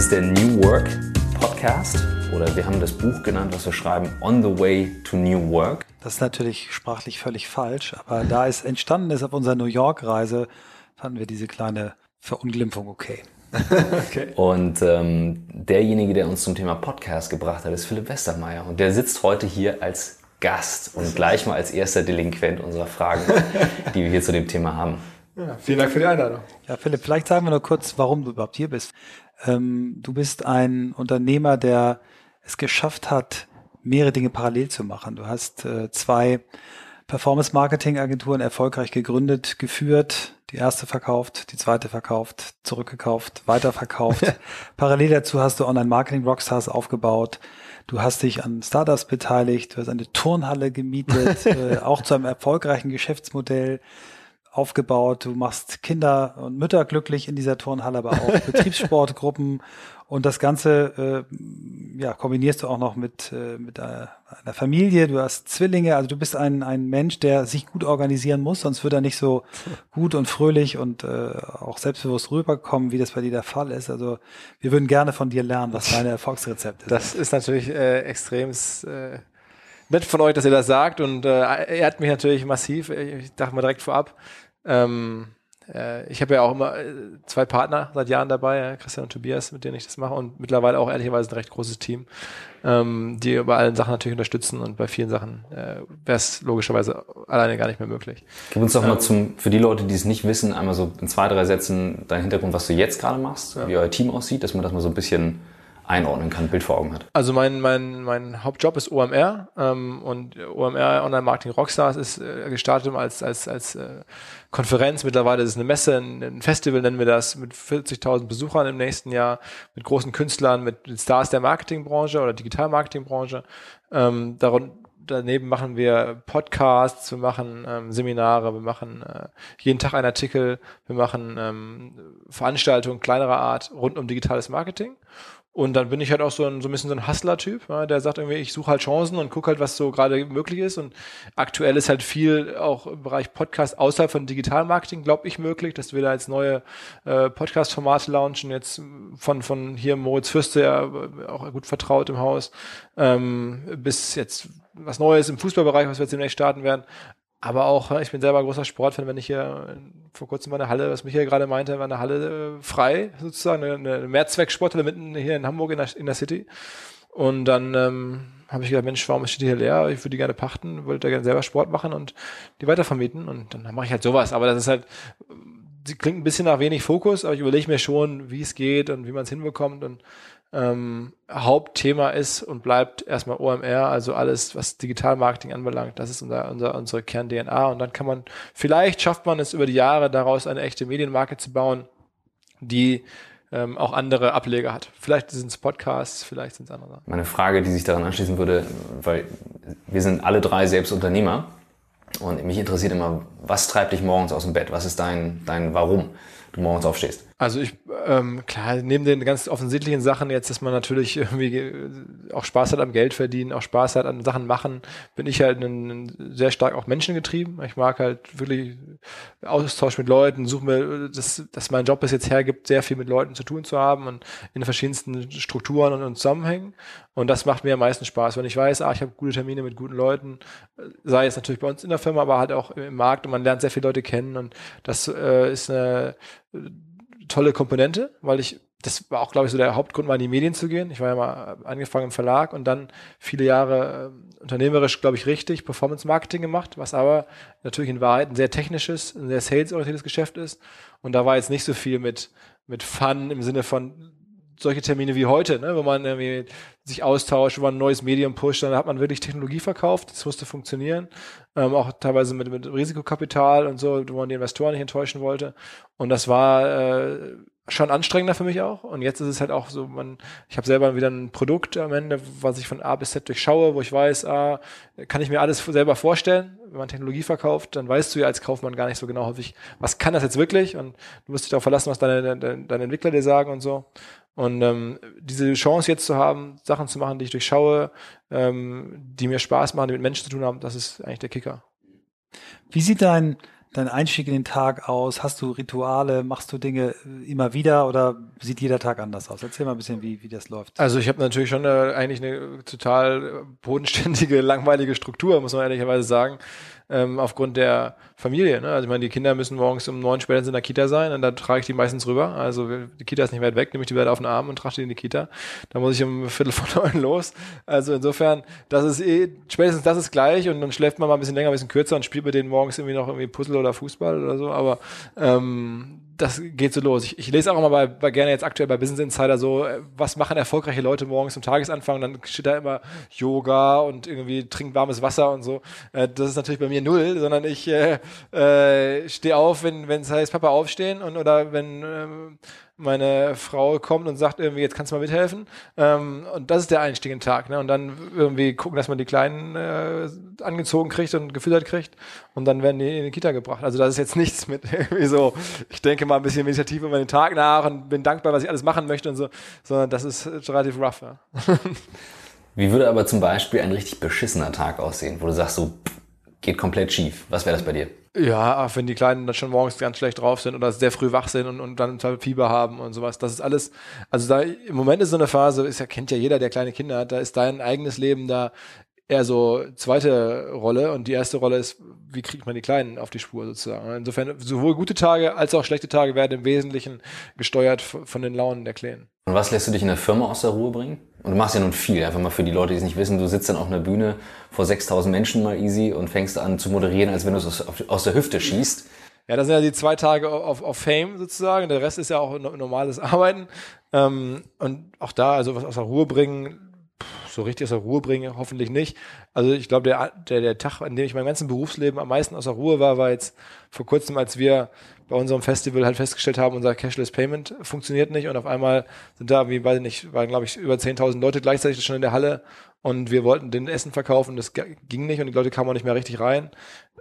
ist der New Work Podcast oder wir haben das Buch genannt, was wir schreiben, On the Way to New Work. Das ist natürlich sprachlich völlig falsch, aber da es entstanden ist auf unserer New York-Reise, fanden wir diese kleine Verunglimpfung okay. okay. Und ähm, derjenige, der uns zum Thema Podcast gebracht hat, ist Philipp Westermeier. Und der sitzt heute hier als Gast und gleich mal als erster Delinquent unserer Fragen, die wir hier zu dem Thema haben. Ja, vielen Dank für die Einladung. Ja, Philipp, vielleicht sagen wir nur kurz, warum du überhaupt hier bist. Ähm, du bist ein Unternehmer, der es geschafft hat, mehrere Dinge parallel zu machen. Du hast äh, zwei Performance-Marketing-Agenturen erfolgreich gegründet, geführt, die erste verkauft, die zweite verkauft, zurückgekauft, weiterverkauft. Parallel dazu hast du Online-Marketing-Rockstars aufgebaut. Du hast dich an Startups beteiligt, du hast eine Turnhalle gemietet, äh, auch zu einem erfolgreichen Geschäftsmodell aufgebaut. Du machst Kinder und Mütter glücklich in dieser Turnhalle, aber auch Betriebssportgruppen und das Ganze äh, ja, kombinierst du auch noch mit, äh, mit einer Familie. Du hast Zwillinge, also du bist ein, ein Mensch, der sich gut organisieren muss, sonst wird er nicht so gut und fröhlich und äh, auch selbstbewusst rüberkommen, wie das bei dir der Fall ist. Also wir würden gerne von dir lernen, was deine Erfolgsrezepte sind. Das ist natürlich äh, extrem äh, nett von euch, dass ihr das sagt und äh, ehrt mich natürlich massiv. Ich dachte mal direkt vorab. Ähm, äh, ich habe ja auch immer äh, zwei Partner seit Jahren dabei, Christian und Tobias, mit denen ich das mache und mittlerweile auch ehrlicherweise ein recht großes Team, ähm, die bei allen Sachen natürlich unterstützen und bei vielen Sachen äh, wäre es logischerweise alleine gar nicht mehr möglich. Gib uns doch ähm, mal zum, für die Leute, die es nicht wissen, einmal so in zwei, drei Sätzen dein Hintergrund, was du jetzt gerade machst, ja. wie euer Team aussieht, dass man das mal so ein bisschen einordnen kann, Bild vor Augen hat. Also mein, mein, mein Hauptjob ist OMR ähm, und OMR Online Marketing Rockstars ist äh, gestartet als, als, als äh, Konferenz. Mittlerweile ist es eine Messe, ein, ein Festival nennen wir das, mit 40.000 Besuchern im nächsten Jahr, mit großen Künstlern, mit Stars der Marketingbranche oder Digital-Marketingbranche. Ähm, darum, daneben machen wir Podcasts, wir machen ähm, Seminare, wir machen äh, jeden Tag einen Artikel, wir machen ähm, Veranstaltungen kleinerer Art rund um digitales Marketing. Und dann bin ich halt auch so ein, so ein bisschen so ein Hustler-Typ, ja, der sagt irgendwie, ich suche halt Chancen und gucke halt, was so gerade möglich ist. Und aktuell ist halt viel auch im Bereich Podcast außerhalb von Digitalmarketing, glaube ich, möglich, dass wir da jetzt neue äh, Podcast-Formate launchen, jetzt von, von hier Moritz Fürste, ja auch gut vertraut im Haus, ähm, bis jetzt was Neues im Fußballbereich, was wir jetzt demnächst starten werden. Aber auch, ich bin selber großer Sportfan, wenn ich hier vor kurzem war eine Halle, was Michael gerade meinte, war eine Halle äh, frei, sozusagen, eine, eine Mehrzwecksporthalle mitten hier in Hamburg in der, in der City. Und dann ähm, habe ich gedacht, Mensch, warum steht die hier leer? Ich würde die gerne pachten, wollte da gerne selber Sport machen und die weitervermieten. Und dann mache ich halt sowas. Aber das ist halt, sie klingt ein bisschen nach wenig Fokus, aber ich überlege mir schon, wie es geht und wie man es hinbekommt. Und ähm, Hauptthema ist und bleibt erstmal OMR, also alles, was Digitalmarketing anbelangt. Das ist unser, unser, unsere Kern-DNA. Und dann kann man, vielleicht schafft man es über die Jahre daraus eine echte Medienmarke zu bauen, die ähm, auch andere Ableger hat. Vielleicht sind es Podcasts, vielleicht sind es andere. Meine Frage, die sich daran anschließen würde, weil wir sind alle drei selbst Unternehmer und mich interessiert immer, was treibt dich morgens aus dem Bett? Was ist dein, dein Warum? du morgens aufstehst? Also ich, ähm, klar, neben den ganz offensichtlichen Sachen jetzt, dass man natürlich irgendwie äh, auch Spaß hat am Geld verdienen, auch Spaß hat an Sachen machen, bin ich halt ein, sehr stark auch menschengetrieben. Ich mag halt wirklich Austausch mit Leuten, suche mir, dass, dass mein Job es jetzt hergibt, sehr viel mit Leuten zu tun zu haben und in verschiedensten Strukturen und, und Zusammenhängen. Und das macht mir am meisten Spaß, wenn ich weiß, ah, ich habe gute Termine mit guten Leuten, sei es natürlich bei uns in der Firma, aber halt auch im Markt und man lernt sehr viele Leute kennen und das äh, ist eine tolle Komponente, weil ich, das war auch, glaube ich, so der Hauptgrund, mal in die Medien zu gehen. Ich war ja mal angefangen im Verlag und dann viele Jahre äh, unternehmerisch, glaube ich, richtig Performance Marketing gemacht, was aber natürlich in Wahrheit ein sehr technisches, ein sehr salesorientiertes Geschäft ist. Und da war jetzt nicht so viel mit, mit Fun im Sinne von solche Termine wie heute, ne, wo man irgendwie sich austauscht, wo man ein neues Medium pusht, dann hat man wirklich Technologie verkauft, das musste funktionieren, ähm, auch teilweise mit, mit Risikokapital und so, wo man die Investoren nicht enttäuschen wollte. Und das war äh, schon anstrengender für mich auch. Und jetzt ist es halt auch so, man, ich habe selber wieder ein Produkt am Ende, was ich von A bis Z durchschaue, wo ich weiß, ah, kann ich mir alles selber vorstellen. Wenn man Technologie verkauft, dann weißt du ja als Kaufmann gar nicht so genau häufig, was kann das jetzt wirklich? Und du musst dich darauf verlassen, was deine, deine, deine Entwickler dir sagen und so. Und ähm, diese Chance jetzt zu haben, Sachen zu machen, die ich durchschaue, ähm, die mir Spaß machen, die mit Menschen zu tun haben, das ist eigentlich der Kicker. Wie sieht dein dein Einstieg in den Tag aus? Hast du Rituale? Machst du Dinge äh, immer wieder oder sieht jeder Tag anders aus? Erzähl mal ein bisschen, wie, wie das läuft. Also ich habe natürlich schon eine, eigentlich eine total bodenständige, langweilige Struktur, muss man ehrlicherweise sagen ähm, aufgrund der Familie. Ne? Also ich meine, die Kinder müssen morgens um neun spätestens in der Kita sein und da trage ich die meistens rüber. Also die Kita ist nicht weit weg, nehme ich die Welt auf den Arm und trage die in die Kita. Da muss ich um Viertel vor neun los. Also insofern, das ist eh, spätestens das ist gleich und dann schläft man mal ein bisschen länger, ein bisschen kürzer und spielt mit denen morgens irgendwie noch irgendwie Puzzle oder Fußball oder so. Aber ähm, das geht so los. Ich, ich lese auch immer bei, bei gerne jetzt aktuell bei Business Insider so, äh, was machen erfolgreiche Leute morgens zum Tagesanfang? Dann steht da immer Yoga und irgendwie trinkt warmes Wasser und so. Äh, das ist natürlich bei mir null, sondern ich äh, äh, stehe auf, wenn es heißt Papa aufstehen und oder wenn äh, meine Frau kommt und sagt irgendwie, jetzt kannst du mal mithelfen. Ähm, und das ist der Einstieg in den Tag. Ne? Und dann irgendwie gucken, dass man die Kleinen äh, angezogen kriegt und gefüttert kriegt. Und dann werden die in die Kita gebracht. Also das ist jetzt nichts mit irgendwie so, ich denke mal ein bisschen meditativ über den Tag nach und bin dankbar, was ich alles machen möchte und so. Sondern das ist relativ rough. Ja. Wie würde aber zum Beispiel ein richtig beschissener Tag aussehen, wo du sagst, so geht komplett schief. Was wäre das bei dir? Ja, wenn die Kleinen dann schon morgens ganz schlecht drauf sind oder sehr früh wach sind und, und dann Fieber haben und sowas. Das ist alles, also da im Moment ist so eine Phase, ist ja, kennt ja jeder, der kleine Kinder hat, da ist dein eigenes Leben da eher so zweite Rolle und die erste Rolle ist, wie kriegt man die Kleinen auf die Spur sozusagen. Insofern sowohl gute Tage als auch schlechte Tage werden im Wesentlichen gesteuert von den Launen der Kleinen. Und was lässt du dich in der Firma aus der Ruhe bringen? Und du machst ja nun viel, einfach mal für die Leute, die es nicht wissen. Du sitzt dann auf einer Bühne vor 6000 Menschen mal easy und fängst an zu moderieren, als wenn du es aus, aus der Hüfte schießt. Ja, das sind ja die zwei Tage auf, auf Fame sozusagen. Der Rest ist ja auch normales Arbeiten. Ähm, und auch da, also was aus der Ruhe bringen, so richtig aus der Ruhe bringen, hoffentlich nicht. Also ich glaube, der, der, der Tag, an dem ich mein ganzes Berufsleben am meisten aus der Ruhe war, war jetzt vor kurzem, als wir bei unserem Festival halt festgestellt haben, unser Cashless Payment funktioniert nicht und auf einmal sind da, wie weiß ich nicht, waren glaube ich über 10.000 Leute gleichzeitig schon in der Halle und wir wollten den Essen verkaufen, das ging nicht und die Leute kamen auch nicht mehr richtig rein.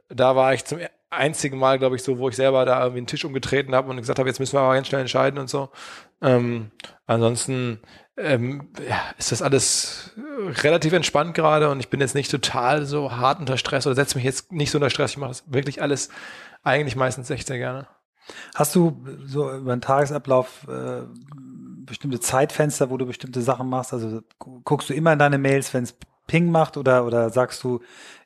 Da war ich zum einzigen Mal, glaube ich, so, wo ich selber da irgendwie einen Tisch umgetreten habe und gesagt habe, jetzt müssen wir aber ganz schnell entscheiden und so. Ähm, ansonsten ähm, ja, ist das alles relativ entspannt gerade und ich bin jetzt nicht total so hart unter Stress oder setze mich jetzt nicht so unter Stress. Ich mache das wirklich alles eigentlich meistens echt sehr gerne. Hast du so über den Tagesablauf äh, bestimmte Zeitfenster, wo du bestimmte Sachen machst? Also guckst du immer in deine Mails, wenn es Ping macht oder, oder sagst du,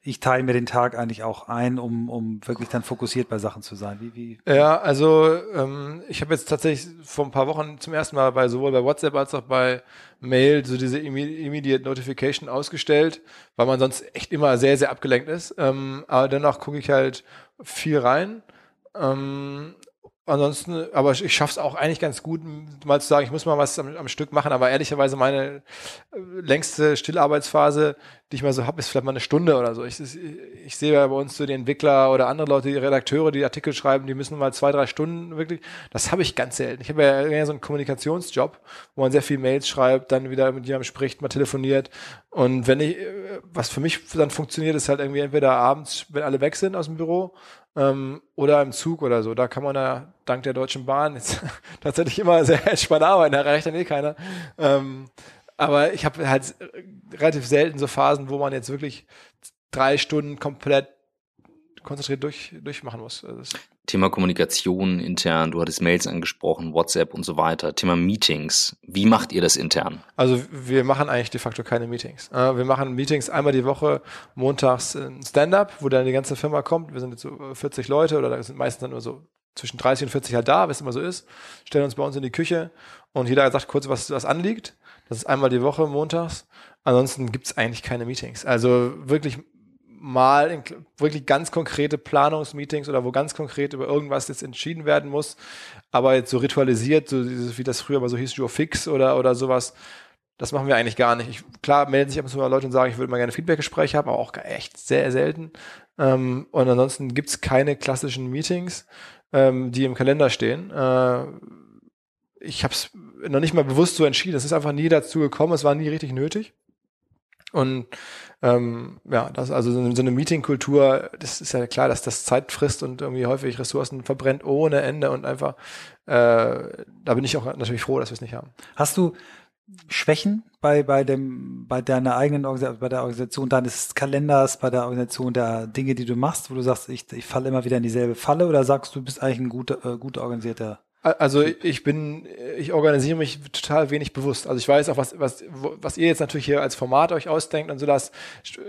ich teile mir den Tag eigentlich auch ein, um, um wirklich dann fokussiert bei Sachen zu sein? Wie, wie? Ja, also ähm, ich habe jetzt tatsächlich vor ein paar Wochen zum ersten Mal bei sowohl bei WhatsApp als auch bei Mail so diese Immediate Notification ausgestellt, weil man sonst echt immer sehr, sehr abgelenkt ist. Ähm, aber dennoch gucke ich halt viel rein. Ähm, Ansonsten, aber ich, es auch eigentlich ganz gut, mal zu sagen, ich muss mal was am, am Stück machen, aber ehrlicherweise meine äh, längste Stillarbeitsphase, die ich mal so habe, ist vielleicht mal eine Stunde oder so. Ich, ich sehe ja bei uns so die Entwickler oder andere Leute, die Redakteure, die Artikel schreiben, die müssen mal zwei, drei Stunden wirklich. Das habe ich ganz selten. Ich habe ja eher so einen Kommunikationsjob, wo man sehr viel Mails schreibt, dann wieder mit jemandem spricht, mal telefoniert. Und wenn ich, äh, was für mich dann funktioniert, ist halt irgendwie entweder abends, wenn alle weg sind aus dem Büro, ähm, oder im Zug oder so. Da kann man ja dank der Deutschen Bahn jetzt tatsächlich immer sehr entspannt arbeiten, da reicht dann eh keiner. Ähm, aber ich habe halt relativ selten so Phasen, wo man jetzt wirklich drei Stunden komplett konzentriert durch, durchmachen muss. Also Thema Kommunikation intern, du hattest Mails angesprochen, WhatsApp und so weiter. Thema Meetings. Wie macht ihr das intern? Also wir machen eigentlich de facto keine Meetings. Äh, wir machen Meetings einmal die Woche, montags ein Stand-up, wo dann die ganze Firma kommt. Wir sind jetzt so 40 Leute oder da sind meistens dann nur so zwischen 30 und 40 halt da, wie es immer so ist. Stellen uns bei uns in die Küche und jeder sagt kurz, was, was anliegt. Das ist einmal die Woche montags. Ansonsten gibt's eigentlich keine Meetings. Also wirklich mal in wirklich ganz konkrete Planungsmeetings oder wo ganz konkret über irgendwas jetzt entschieden werden muss, aber jetzt so ritualisiert, so dieses, wie das früher mal so hieß, Joe Fix oder, oder sowas, das machen wir eigentlich gar nicht. Ich, klar melden sich ab und zu mal Leute und sagen, ich würde mal gerne Feedbackgespräche haben, aber auch echt sehr selten. Ähm, und ansonsten gibt's keine klassischen Meetings, ähm, die im Kalender stehen. Äh, ich habe es noch nicht mal bewusst so entschieden. Es ist einfach nie dazu gekommen. Es war nie richtig nötig. Und ähm, ja, das also so eine, Meetingkultur, das ist ja klar, dass das Zeit frisst und irgendwie häufig Ressourcen verbrennt ohne Ende und einfach, äh, da bin ich auch natürlich froh, dass wir es nicht haben. Hast du Schwächen bei, bei dem, bei deiner eigenen Organisation, bei der Organisation deines Kalenders, bei der Organisation der Dinge, die du machst, wo du sagst, ich, ich falle immer wieder in dieselbe Falle oder sagst du, bist eigentlich ein guter, äh, gut organisierter also ich bin, ich organisiere mich total wenig bewusst. Also ich weiß auch, was, was, was ihr jetzt natürlich hier als Format euch ausdenkt und so das.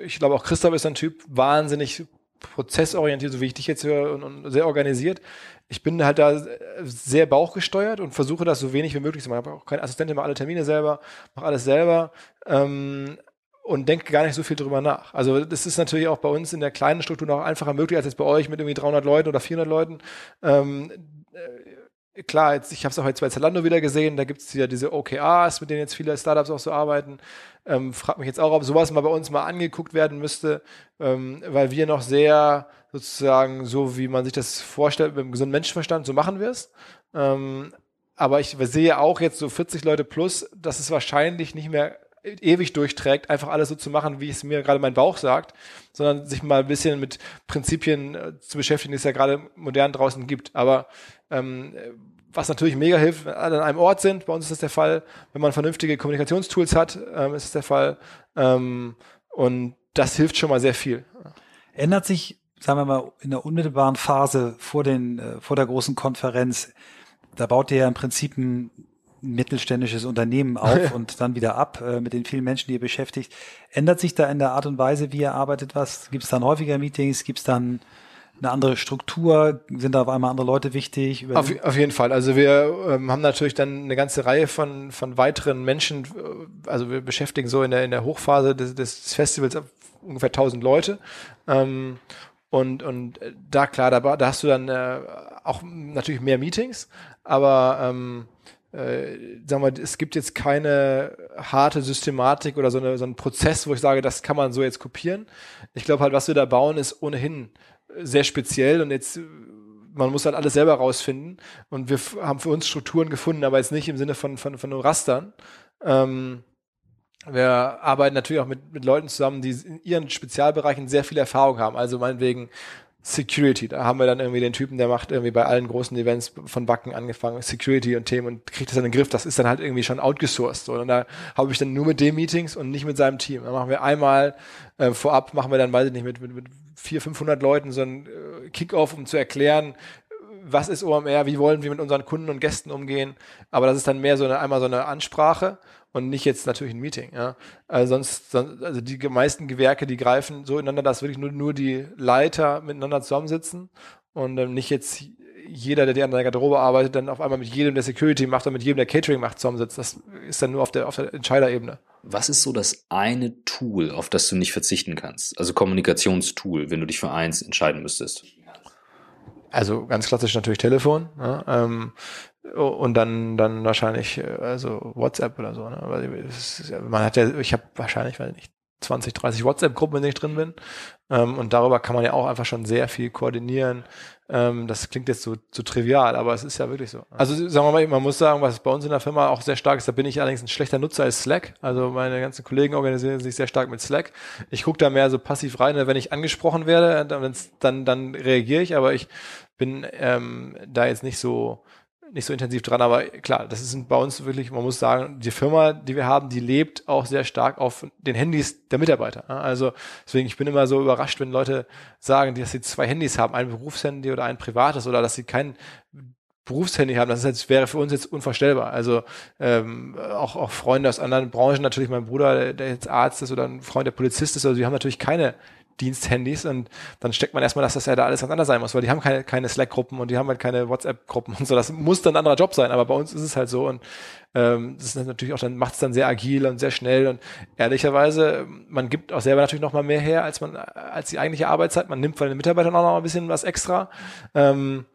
Ich glaube auch Christoph ist ein Typ wahnsinnig prozessorientiert, so wie ich dich jetzt höre und, und sehr organisiert. Ich bin halt da sehr bauchgesteuert und versuche das so wenig wie möglich zu machen. Ich habe auch keine Assistentin, mache alle Termine selber, mache alles selber. Ähm, und denke gar nicht so viel drüber nach. Also das ist natürlich auch bei uns in der kleinen Struktur noch einfacher möglich als jetzt bei euch mit irgendwie 300 Leuten oder 400 Leuten. Ähm, klar, jetzt, ich habe es auch jetzt bei Zalando wieder gesehen, da gibt es ja diese OKRs, mit denen jetzt viele Startups auch so arbeiten. Ähm, frag mich jetzt auch, ob sowas mal bei uns mal angeguckt werden müsste, ähm, weil wir noch sehr sozusagen so, wie man sich das vorstellt, mit einem gesunden Menschenverstand, so machen wir es. Ähm, aber ich sehe auch jetzt so 40 Leute plus, dass es wahrscheinlich nicht mehr ewig durchträgt, einfach alles so zu machen, wie es mir gerade mein Bauch sagt, sondern sich mal ein bisschen mit Prinzipien äh, zu beschäftigen, die es ja gerade modern draußen gibt. Aber ähm, was natürlich mega hilft, wenn alle an einem Ort sind, bei uns ist das der Fall, wenn man vernünftige Kommunikationstools hat, ähm, ist es der Fall. Ähm, und das hilft schon mal sehr viel. Ändert sich, sagen wir mal, in der unmittelbaren Phase vor, den, äh, vor der großen Konferenz, da baut ihr ja im Prinzip ein mittelständisches Unternehmen auf und dann wieder ab äh, mit den vielen Menschen, die ihr beschäftigt. Ändert sich da in der Art und Weise, wie ihr arbeitet, was? Gibt es dann häufiger Meetings? Gibt es dann eine andere Struktur? Sind da auf einmal andere Leute wichtig? Auf, auf, jeden Fall. Also wir ähm, haben natürlich dann eine ganze Reihe von, von weiteren Menschen. Äh, also wir beschäftigen so in der, in der Hochphase des, des Festivals ungefähr 1000 Leute. Ähm, und, und äh, da klar, da, da hast du dann äh, auch natürlich mehr Meetings, aber ähm, äh, sagen wir, es gibt jetzt keine harte Systematik oder so, eine, so einen Prozess, wo ich sage, das kann man so jetzt kopieren. Ich glaube halt, was wir da bauen, ist ohnehin sehr speziell und jetzt man muss halt alles selber rausfinden und wir haben für uns Strukturen gefunden, aber jetzt nicht im Sinne von, von, von nur Rastern. Ähm, wir arbeiten natürlich auch mit, mit Leuten zusammen, die in ihren Spezialbereichen sehr viel Erfahrung haben. Also meinetwegen Security. Da haben wir dann irgendwie den Typen, der macht irgendwie bei allen großen Events von Backen angefangen, Security und Themen und kriegt das dann in den Griff. Das ist dann halt irgendwie schon outgesourced. Und da habe ich dann nur mit dem Meetings und nicht mit seinem Team. Dann machen wir einmal äh, vorab, machen wir dann, weiß ich nicht, mit, mit, mit 400, 500 Leuten so ein äh, Kickoff, um zu erklären, was ist OMR, wie wollen wir mit unseren Kunden und Gästen umgehen. Aber das ist dann mehr so eine, einmal so eine Ansprache und nicht jetzt natürlich ein Meeting. Ja. Also sonst, sonst, also die meisten Gewerke, die greifen so ineinander, dass wirklich nur, nur die Leiter miteinander zusammensitzen und ähm, nicht jetzt jeder, der an der Garderobe arbeitet, dann auf einmal mit jedem, der Security macht und mit jedem, der Catering macht, zusammensitzt. Das ist dann nur auf der, auf der Entscheiderebene. Was ist so das eine Tool, auf das du nicht verzichten kannst? Also Kommunikationstool, wenn du dich für eins entscheiden müsstest? Also ganz klassisch natürlich Telefon. Ne? Ähm, und dann dann wahrscheinlich äh, also WhatsApp oder so. Ne? Weil man hat ja, ich habe wahrscheinlich, weil nicht 20, 30 WhatsApp-Gruppen, wenn ich drin bin. Ähm, und darüber kann man ja auch einfach schon sehr viel koordinieren. Ähm, das klingt jetzt so, so trivial, aber es ist ja wirklich so. Also sagen wir mal, man muss sagen, was bei uns in der Firma auch sehr stark ist, da bin ich allerdings ein schlechter Nutzer als Slack. Also meine ganzen Kollegen organisieren sich sehr stark mit Slack. Ich gucke da mehr so passiv rein, wenn ich angesprochen werde, dann, dann reagiere ich, aber ich bin ähm, da jetzt nicht so nicht so intensiv dran, aber klar, das ist bei uns wirklich, man muss sagen, die Firma, die wir haben, die lebt auch sehr stark auf den Handys der Mitarbeiter. Also deswegen, ich bin immer so überrascht, wenn Leute sagen, dass sie zwei Handys haben, ein Berufshandy oder ein privates oder dass sie kein Berufshandy haben, das ist jetzt, wäre für uns jetzt unvorstellbar. Also ähm, auch, auch Freunde aus anderen Branchen, natürlich mein Bruder, der jetzt Arzt ist oder ein Freund, der Polizist ist, also die haben natürlich keine Diensthandys und dann steckt man erstmal, dass das ja da alles ganz anders sein muss, weil die haben keine, keine Slack-Gruppen und die haben halt keine WhatsApp-Gruppen und so. Das muss dann ein anderer Job sein, aber bei uns ist es halt so und ähm, das ist natürlich auch dann macht es dann sehr agil und sehr schnell und ehrlicherweise, man gibt auch selber natürlich noch mal mehr her als man als die eigentliche Arbeitszeit. Man nimmt von den Mitarbeitern auch noch mal ein bisschen was extra. Ähm,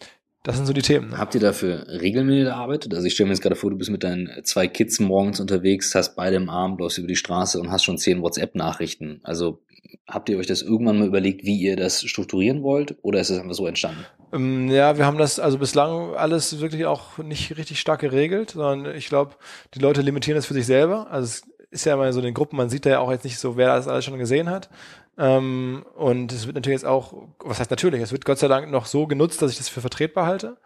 das sind so die Themen. Ne? Habt ihr dafür regelmäßig gearbeitet? Also ich stelle mir jetzt gerade vor, du bist mit deinen zwei Kids morgens unterwegs, hast beide im Arm, läufst über die Straße und hast schon zehn WhatsApp-Nachrichten. Also habt ihr euch das irgendwann mal überlegt, wie ihr das strukturieren wollt oder ist es einfach so entstanden? Ähm, ja, wir haben das also bislang alles wirklich auch nicht richtig stark geregelt, sondern ich glaube, die Leute limitieren das für sich selber. Also es ist ja immer so in den Gruppen, man sieht da ja auch jetzt nicht so, wer das alles schon gesehen hat. Ähm, und es wird natürlich jetzt auch, was heißt natürlich, es wird Gott sei Dank noch so genutzt, dass ich das für vertretbar halte.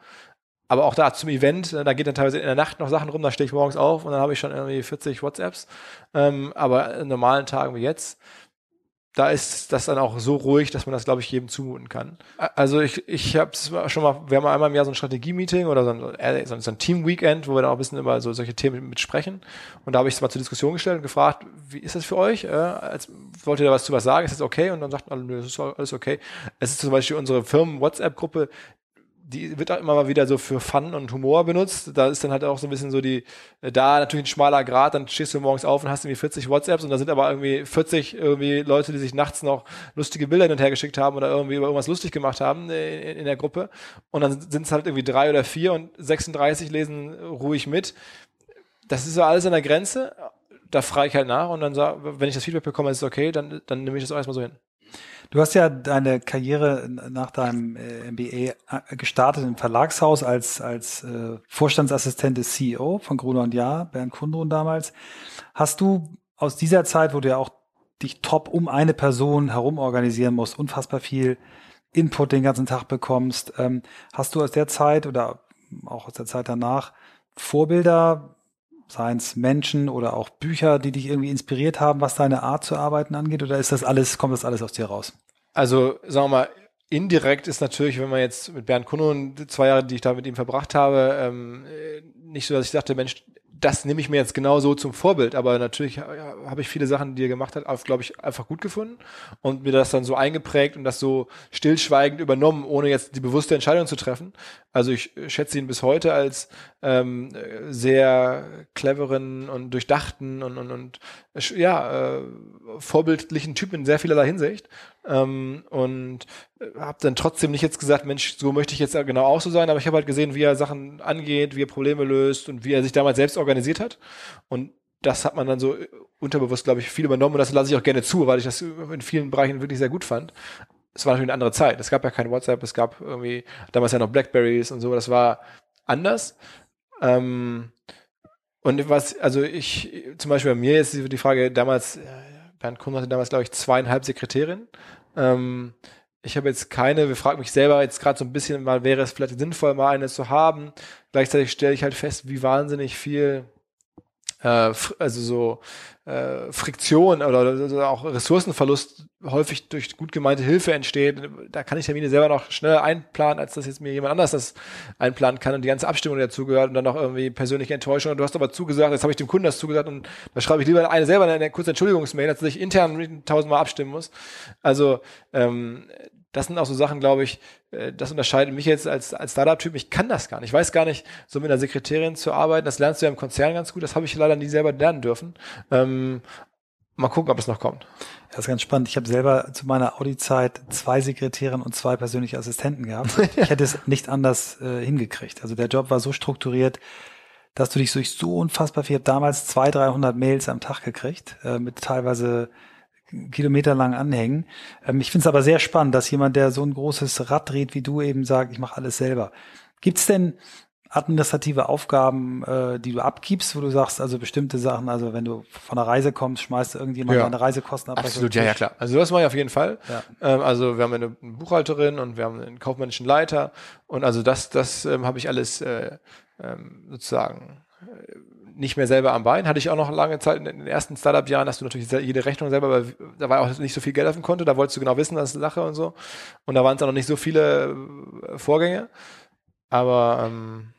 aber auch da zum Event, da geht dann teilweise in der Nacht noch Sachen rum, da stehe ich morgens auf und dann habe ich schon irgendwie 40 WhatsApps. Ähm, aber in normalen Tagen wie jetzt, da ist das dann auch so ruhig, dass man das, glaube ich, jedem zumuten kann. Also ich, ich habe es schon mal, wir haben einmal im Jahr so ein Strategie-Meeting oder so ein, äh, so ein Team-Weekend, wo wir dann auch ein bisschen über so solche Themen mitsprechen. Und da habe ich es mal zur Diskussion gestellt und gefragt, wie ist das für euch? Äh, als, wollt ihr da was zu was sagen? Ist das okay? Und dann sagt alle, nö, das ist alles okay. Es ist zum Beispiel unsere Firmen-WhatsApp-Gruppe, die wird auch immer mal wieder so für Fun und Humor benutzt. Da ist dann halt auch so ein bisschen so die, äh, da natürlich ein schmaler Grad, dann stehst du morgens auf und hast irgendwie 40 WhatsApps und da sind aber irgendwie 40 irgendwie Leute, die sich nachts noch lustige Bilder hin und her geschickt haben oder irgendwie über irgendwas lustig gemacht haben in, in der Gruppe. Und dann sind es halt irgendwie drei oder vier und 36 lesen ruhig mit. Das ist so alles an der Grenze. Da frage ich halt nach und dann sag, wenn ich das Feedback bekomme, ist es okay, dann, dann nehme ich das auch erstmal so hin. Du hast ja deine Karriere nach deinem äh, MBA äh, gestartet im Verlagshaus als, als äh, Vorstandsassistent des CEO von Gruner und Jahr, Bernd Kundrun damals. Hast du aus dieser Zeit, wo du ja auch dich top um eine Person herum organisieren musst, unfassbar viel Input den ganzen Tag bekommst, ähm, hast du aus der Zeit oder auch aus der Zeit danach Vorbilder, seien es Menschen oder auch Bücher, die dich irgendwie inspiriert haben, was deine Art zu arbeiten angeht, oder ist das alles, kommt das alles aus dir raus? Also, sagen wir mal, indirekt ist natürlich, wenn man jetzt mit Bernd Kuno zwei Jahre, die ich da mit ihm verbracht habe, ähm, nicht so, dass ich dachte, Mensch, das nehme ich mir jetzt genau so zum Vorbild. Aber natürlich habe ich viele Sachen, die er gemacht hat, glaube ich, einfach gut gefunden und mir das dann so eingeprägt und das so stillschweigend übernommen, ohne jetzt die bewusste Entscheidung zu treffen. Also ich schätze ihn bis heute als ähm, sehr cleveren und durchdachten und, und, und ja, äh, vorbildlichen Typ in sehr vielerlei Hinsicht. Ähm, und äh, habe dann trotzdem nicht jetzt gesagt, Mensch, so möchte ich jetzt genau auch so sein, aber ich habe halt gesehen, wie er Sachen angeht, wie er Probleme löst und wie er sich damals selbst organisiert hat. Und das hat man dann so äh, unterbewusst, glaube ich, viel übernommen und das lasse ich auch gerne zu, weil ich das in vielen Bereichen wirklich sehr gut fand. Es war natürlich eine andere Zeit. Es gab ja kein WhatsApp, es gab irgendwie damals ja noch Blackberries und so. Das war anders. Ähm, und was, also ich, zum Beispiel bei mir jetzt die Frage damals, äh, Bernd Kuhn hatte damals, glaube ich, zweieinhalb Sekretärinnen. Ähm, ich habe jetzt keine, wir fragen mich selber jetzt gerade so ein bisschen mal, wäre es vielleicht sinnvoll, mal eine zu haben. Gleichzeitig stelle ich halt fest, wie wahnsinnig viel also so äh, Friktion oder, oder auch Ressourcenverlust häufig durch gut gemeinte Hilfe entsteht. Da kann ich Termine selber noch schneller einplanen, als dass jetzt mir jemand anders das einplanen kann und die ganze Abstimmung dazugehört und dann noch irgendwie persönliche Enttäuschung. Du hast aber zugesagt, jetzt habe ich dem Kunden das zugesagt und da schreibe ich lieber eine selber eine kurze Entschuldigungsmail, als dass ich intern tausendmal abstimmen muss. Also ähm, das sind auch so Sachen, glaube ich, äh, das unterscheidet mich jetzt als, als Startup-Typ. Ich kann das gar nicht. Ich weiß gar nicht, so mit einer Sekretärin zu arbeiten. Das lernst du ja im Konzern ganz gut. Das habe ich leider nie selber lernen dürfen. Ähm, mal gucken, ob es noch kommt. Das ist ganz spannend. Ich habe selber zu meiner Audi-Zeit zwei Sekretärinnen und zwei persönliche Assistenten gehabt. Ich hätte es nicht anders äh, hingekriegt. Also der Job war so strukturiert, dass du dich durch so unfassbar viel, ich habe damals 200, 300 Mails am Tag gekriegt, äh, mit teilweise kilometerlang anhängen. Ähm, ich finde es aber sehr spannend, dass jemand, der so ein großes Rad dreht wie du, eben sagt, ich mache alles selber. Gibt es denn administrative Aufgaben, äh, die du abgibst, wo du sagst, also bestimmte Sachen, also wenn du von einer Reise kommst, schmeißt irgendjemand ja. deine Reisekosten ab? Absolut, ja, ja, klar. Also das mache ich auf jeden Fall. Ja. Ähm, also wir haben eine Buchhalterin und wir haben einen kaufmännischen Leiter und also das, das ähm, habe ich alles äh, ähm, sozusagen äh, nicht mehr selber am Bein. Hatte ich auch noch lange Zeit in den ersten Startup-Jahren, dass du natürlich jede Rechnung selber, weil da war auch nicht so viel Geld auf dem Konto, da wolltest du genau wissen, das ist Sache und so. Und da waren es auch noch nicht so viele äh, Vorgänge. Aber ähm,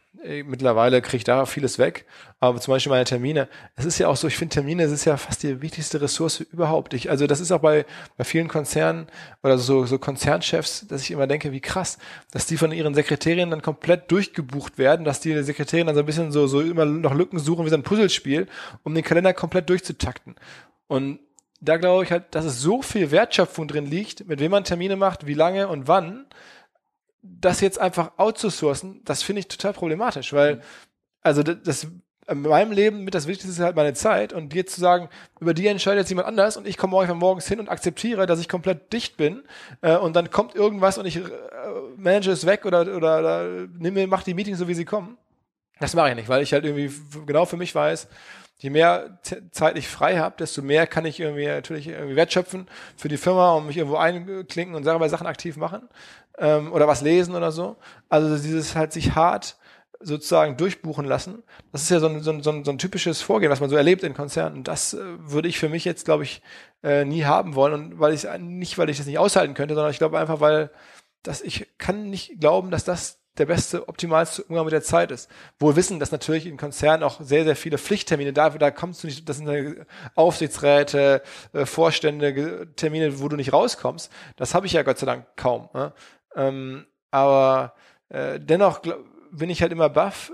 mittlerweile kriege ich da vieles weg. Aber zum Beispiel meine Termine. Es ist ja auch so, ich finde Termine, es ist ja fast die wichtigste Ressource überhaupt. Ich, also das ist auch bei, bei vielen Konzernen oder so, so Konzernchefs, dass ich immer denke, wie krass, dass die von ihren Sekretärinnen dann komplett durchgebucht werden, dass die Sekretärinnen dann so ein bisschen so, so immer noch Lücken suchen wie so ein Puzzlespiel, um den Kalender komplett durchzutakten. Und da glaube ich halt, dass es so viel Wertschöpfung drin liegt, mit wem man Termine macht, wie lange und wann, das jetzt einfach outzusourcen, das finde ich total problematisch, weil, also das, das in meinem Leben mit das Wichtigste ist halt meine Zeit und jetzt zu sagen, über die entscheidet jetzt jemand anders und ich komme morgen morgens hin und akzeptiere, dass ich komplett dicht bin äh, und dann kommt irgendwas und ich äh, manage es weg oder, oder, oder nehme, mach die Meetings so, wie sie kommen. Das mache ich nicht, weil ich halt irgendwie genau für mich weiß, je mehr Zeit ich frei habe, desto mehr kann ich irgendwie natürlich irgendwie wertschöpfen für die Firma und mich irgendwo einklinken und selber Sachen aktiv machen ähm, oder was lesen oder so. Also dieses halt sich hart sozusagen durchbuchen lassen. Das ist ja so ein, so ein, so ein, typisches Vorgehen, was man so erlebt in Konzernen. Und das äh, würde ich für mich jetzt, glaube ich, äh, nie haben wollen. Und weil ich nicht, weil ich das nicht aushalten könnte, sondern ich glaube einfach, weil das, ich kann nicht glauben, dass das der beste, optimalste Umgang mit der Zeit ist. Wohl wissen, dass natürlich in Konzernen auch sehr, sehr viele Pflichttermine, da, da kommst du nicht, das sind Aufsichtsräte, äh, Vorstände, Termine, wo du nicht rauskommst. Das habe ich ja Gott sei Dank kaum. Ne? Ähm, aber äh, dennoch glaub, bin ich halt immer baff,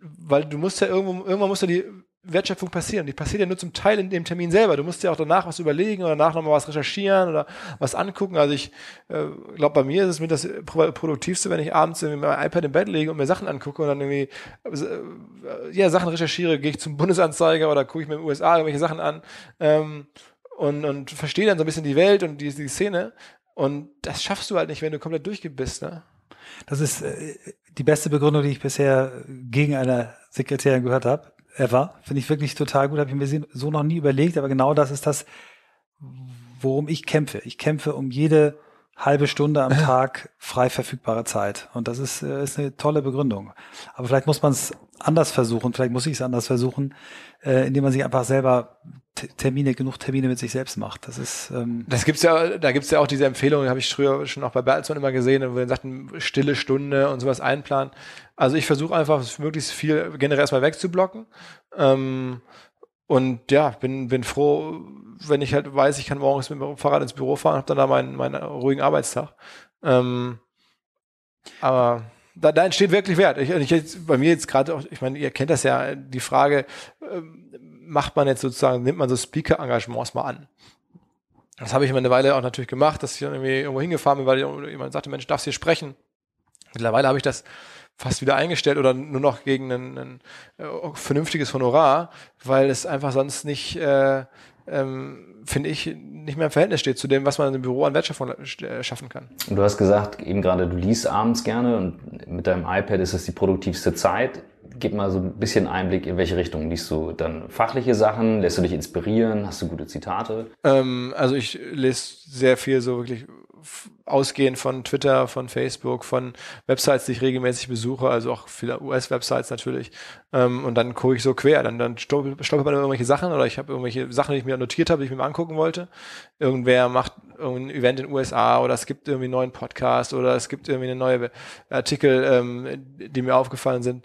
weil du musst ja irgendwo, irgendwann musst du die Wertschöpfung passieren. Die passiert ja nur zum Teil in dem Termin selber. Du musst ja auch danach was überlegen oder danach nochmal was recherchieren oder was angucken. Also ich äh, glaube, bei mir ist es mit das Produktivste, wenn ich abends mit meinem iPad im Bett lege und mir Sachen angucke und dann irgendwie äh, ja, Sachen recherchiere, gehe ich zum Bundesanzeiger oder gucke ich mir den USA irgendwelche Sachen an ähm, und, und verstehe dann so ein bisschen die Welt und die, die Szene. Und das schaffst du halt nicht, wenn du komplett durchgebist, ne? Das ist äh, die beste Begründung, die ich bisher gegen eine Sekretärin gehört habe ever. Finde ich wirklich total gut. Habe ich mir so noch nie überlegt, aber genau das ist das, worum ich kämpfe. Ich kämpfe um jede halbe Stunde am Tag frei verfügbare Zeit. Und das ist, äh, ist eine tolle Begründung. Aber vielleicht muss man es anders versuchen, vielleicht muss ich es anders versuchen, äh, indem man sich einfach selber Termine, genug Termine mit sich selbst macht. Das ist. Ähm das gibt's ja, da gibt's ja auch diese Empfehlung, habe ich früher schon auch bei Bertelsmann immer gesehen, wo wir sagten, stille Stunde und sowas einplanen. Also ich versuche einfach möglichst viel generell erstmal wegzublocken. Ähm, und ja, bin, bin froh, wenn ich halt weiß, ich kann morgens mit dem Fahrrad ins Büro fahren, habe dann da meinen, meinen ruhigen Arbeitstag. Ähm, aber da, da entsteht wirklich Wert. Ich, ich jetzt, bei mir jetzt gerade auch, ich meine, ihr kennt das ja, die Frage, ähm, macht man jetzt sozusagen, nimmt man so Speaker-Engagements mal an? Das habe ich immer eine Weile auch natürlich gemacht, dass ich dann irgendwie irgendwo hingefahren bin, weil jemand sagte, Mensch, darfst hier sprechen? Mittlerweile habe ich das fast wieder eingestellt oder nur noch gegen ein, ein äh, vernünftiges Honorar, weil es einfach sonst nicht, äh, ähm, finde ich, nicht mehr im Verhältnis steht zu dem, was man im Büro an Wertschöpfung äh, schaffen kann. Und du hast gesagt, eben gerade, du liest abends gerne und mit deinem iPad ist es die produktivste Zeit. Gib mal so ein bisschen Einblick, in welche Richtung liest du dann fachliche Sachen? Lässt du dich inspirieren? Hast du gute Zitate? Ähm, also ich lese sehr viel so wirklich ausgehend von Twitter, von Facebook, von Websites, die ich regelmäßig besuche, also auch viele US-Websites natürlich. Ähm, und dann gucke ich so quer, dann, dann stolpert man irgendwelche Sachen oder ich habe irgendwelche Sachen, die ich mir notiert habe, die ich mir mal angucken wollte. Irgendwer macht irgendein Event in den USA oder es gibt irgendwie einen neuen Podcast oder es gibt irgendwie eine neue Artikel, ähm, die mir aufgefallen sind.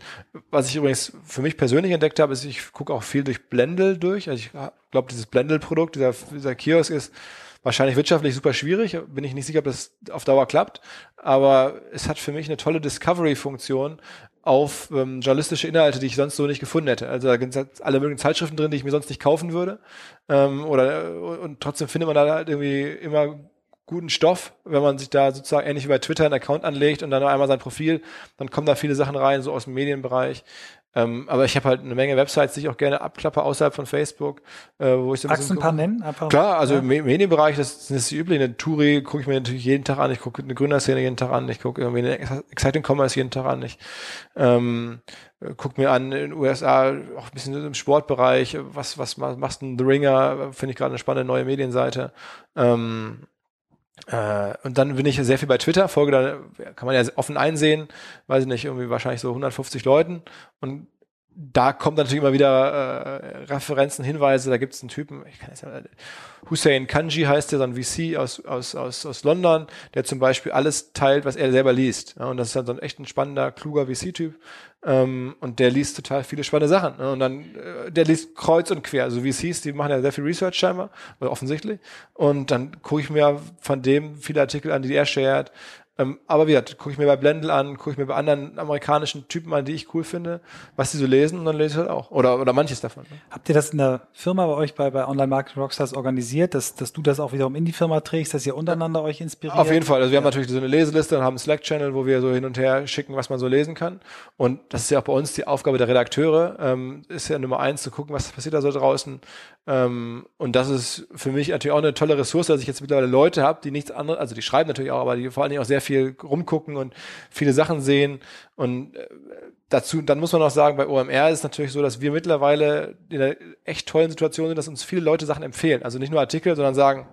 Was ich übrigens für mich persönlich entdeckt habe, ist, ich gucke auch viel durch Blendel durch. Also ich glaube, dieses Blendel-Produkt, dieser, dieser Kiosk ist Wahrscheinlich wirtschaftlich super schwierig, bin ich nicht sicher, ob das auf Dauer klappt, aber es hat für mich eine tolle Discovery-Funktion auf ähm, journalistische Inhalte, die ich sonst so nicht gefunden hätte. Also da sind alle möglichen Zeitschriften drin, die ich mir sonst nicht kaufen würde. Ähm, oder und trotzdem findet man da halt irgendwie immer guten Stoff, wenn man sich da sozusagen ähnlich wie bei Twitter einen Account anlegt und dann einmal sein Profil, dann kommen da viele Sachen rein, so aus dem Medienbereich. Ähm, aber ich habe halt eine Menge Websites, die ich auch gerne abklappe außerhalb von Facebook, äh, wo ich so ein Magst du ein paar nennen? Einfach, Klar, also ja. im Medienbereich, das, das ist die übliche. Eine Touri gucke ich mir natürlich jeden Tag an. Ich gucke eine Gründerszene jeden Tag an. Ich gucke irgendwie eine Exciting Commerce jeden Tag an. Ich ähm, gucke mir an in den USA auch ein bisschen im Sportbereich. Was was machst du? The Ringer finde ich gerade eine spannende neue Medienseite. Ähm, äh, und dann bin ich sehr viel bei Twitter, folge da, kann man ja offen einsehen, weiß ich nicht, irgendwie wahrscheinlich so 150 Leuten. Und da kommt natürlich immer wieder äh, Referenzen, Hinweise. Da gibt es einen Typen, ich kann jetzt mal, Hussein Kanji heißt der, so ein VC aus, aus, aus, aus London, der zum Beispiel alles teilt, was er selber liest. Ja, und das ist dann so ein echt ein spannender, kluger VC-Typ. Ähm, und der liest total viele spannende Sachen. Ne? Und dann, äh, der liest kreuz und quer. Also VCs, die machen ja sehr viel Research scheinbar, offensichtlich. Und dann gucke ich mir von dem viele Artikel an, die er shared. Ähm, aber wie gesagt, gucke ich mir bei Blendl an, gucke ich mir bei anderen amerikanischen Typen an, die ich cool finde, was die so lesen und dann lese ich halt auch. Oder, oder manches davon. Ne? Habt ihr das in der Firma bei euch bei, bei Online Marketing Rockstars organisiert, dass, dass du das auch wiederum in die Firma trägst, dass ihr untereinander euch inspiriert? Auf jeden Fall. Also wir ja. haben natürlich so eine Leseliste und haben einen Slack-Channel, wo wir so hin und her schicken, was man so lesen kann. Und das ist ja auch bei uns die Aufgabe der Redakteure, ähm, ist ja Nummer eins zu gucken, was passiert da so draußen. Ähm, und das ist für mich natürlich auch eine tolle Ressource, dass ich jetzt mittlerweile Leute habe, die nichts anderes, also die schreiben natürlich auch, aber die vor allen Dingen auch sehr viel rumgucken und viele Sachen sehen. Und äh, dazu, dann muss man auch sagen, bei OMR ist es natürlich so, dass wir mittlerweile in einer echt tollen Situation sind, dass uns viele Leute Sachen empfehlen. Also nicht nur Artikel, sondern sagen,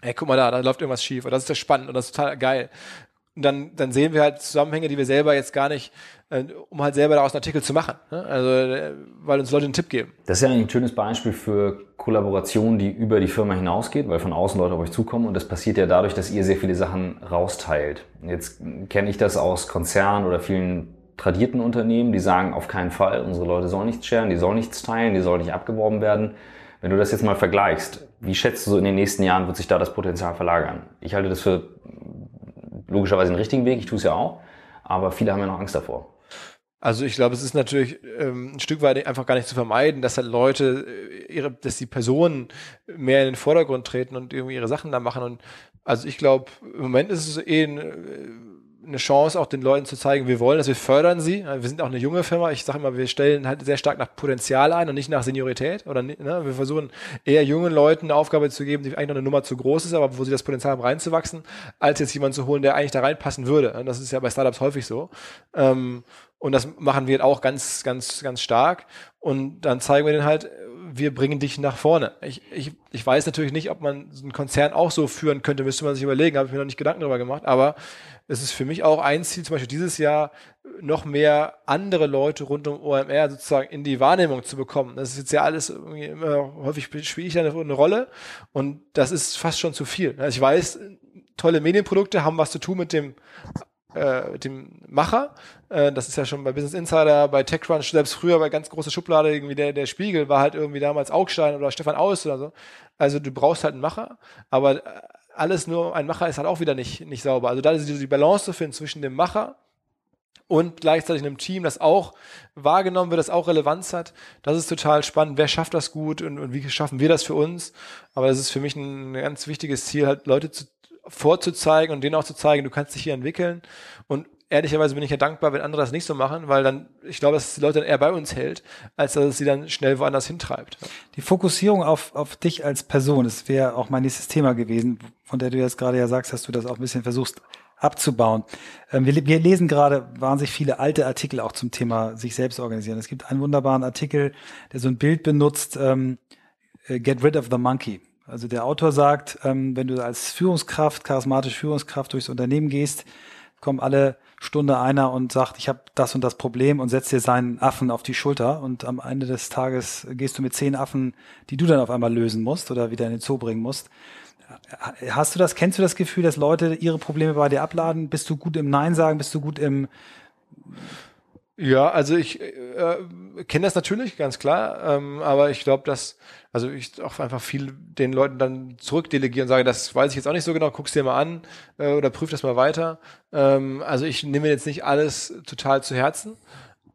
hey, guck mal da, da läuft irgendwas schief oder das ist ja spannend oder das ist total geil. Und dann, dann sehen wir halt Zusammenhänge, die wir selber jetzt gar nicht, äh, um halt selber daraus einen Artikel zu machen. Ne? Also, äh, weil uns Leute einen Tipp geben. Das ist ja ein schönes Beispiel für Kollaboration, die über die Firma hinausgeht, weil von außen Leute auf euch zukommen. Und das passiert ja dadurch, dass ihr sehr viele Sachen rausteilt. Jetzt kenne ich das aus Konzernen oder vielen tradierten Unternehmen, die sagen auf keinen Fall, unsere Leute sollen nichts sharen, die sollen nichts teilen, die sollen nicht abgeworben werden. Wenn du das jetzt mal vergleichst, wie schätzt du so in den nächsten Jahren wird sich da das Potenzial verlagern? Ich halte das für logischerweise den richtigen Weg, ich tue es ja auch, aber viele haben ja noch Angst davor. Also ich glaube, es ist natürlich ähm, ein Stück weit einfach gar nicht zu vermeiden, dass halt Leute äh, ihre, dass die Personen mehr in den Vordergrund treten und irgendwie ihre Sachen da machen. Und also ich glaube, im Moment ist es eh ein, äh, eine Chance, auch den Leuten zu zeigen, wir wollen das, wir fördern sie. Wir sind auch eine junge Firma. Ich sage immer, wir stellen halt sehr stark nach Potenzial ein und nicht nach Seniorität. Oder ne, wir versuchen eher jungen Leuten eine Aufgabe zu geben, die eigentlich noch eine Nummer zu groß ist, aber wo sie das Potenzial haben, reinzuwachsen, als jetzt jemanden zu holen, der eigentlich da reinpassen würde. Das ist ja bei Startups häufig so. Ähm, und das machen wir auch ganz, ganz, ganz stark. Und dann zeigen wir denen halt, wir bringen dich nach vorne. Ich, ich, ich weiß natürlich nicht, ob man einen Konzern auch so führen könnte, müsste man sich überlegen, habe ich mir noch nicht Gedanken darüber gemacht, aber es ist für mich auch ein Ziel, zum Beispiel dieses Jahr noch mehr andere Leute rund um OMR sozusagen in die Wahrnehmung zu bekommen. Das ist jetzt ja alles immer häufig spiele ich da eine, eine Rolle und das ist fast schon zu viel. Also ich weiß, tolle Medienprodukte haben was zu tun mit dem äh, dem Macher. Äh, das ist ja schon bei Business Insider, bei TechCrunch, selbst früher bei ganz großer Schublade, irgendwie der, der Spiegel war halt irgendwie damals Augstein oder Stefan Aus oder so. Also du brauchst halt einen Macher, aber alles nur ein Macher ist halt auch wieder nicht, nicht sauber. Also da ist die, Balance zu finden zwischen dem Macher und gleichzeitig einem Team, das auch wahrgenommen wird, das auch Relevanz hat. Das ist total spannend. Wer schafft das gut und, und wie schaffen wir das für uns? Aber das ist für mich ein ganz wichtiges Ziel, halt Leute zu, vorzuzeigen und denen auch zu zeigen, du kannst dich hier entwickeln. Und ehrlicherweise bin ich ja dankbar, wenn andere das nicht so machen, weil dann, ich glaube, dass es die Leute dann eher bei uns hält, als dass es sie dann schnell woanders hintreibt. Die Fokussierung auf, auf dich als Person, das wäre auch mein nächstes Thema gewesen, von der du jetzt gerade ja sagst, dass du das auch ein bisschen versuchst abzubauen. Ähm, wir, wir, lesen gerade wahnsinnig viele alte Artikel auch zum Thema sich selbst organisieren. Es gibt einen wunderbaren Artikel, der so ein Bild benutzt, ähm, äh, Get rid of the monkey. Also der Autor sagt, ähm, wenn du als Führungskraft, charismatische Führungskraft durchs Unternehmen gehst, kommen alle Stunde einer und sagt, ich habe das und das Problem und setzt dir seinen Affen auf die Schulter und am Ende des Tages gehst du mit zehn Affen, die du dann auf einmal lösen musst oder wieder in den Zoo bringen musst. Hast du das, kennst du das Gefühl, dass Leute ihre Probleme bei dir abladen? Bist du gut im Nein sagen? Bist du gut im ja, also ich äh, kenne das natürlich, ganz klar, ähm, aber ich glaube, dass, also ich auch einfach viel den Leuten dann zurückdelegieren und sage, das weiß ich jetzt auch nicht so genau, guck's dir mal an äh, oder prüf das mal weiter. Ähm, also ich nehme jetzt nicht alles total zu Herzen.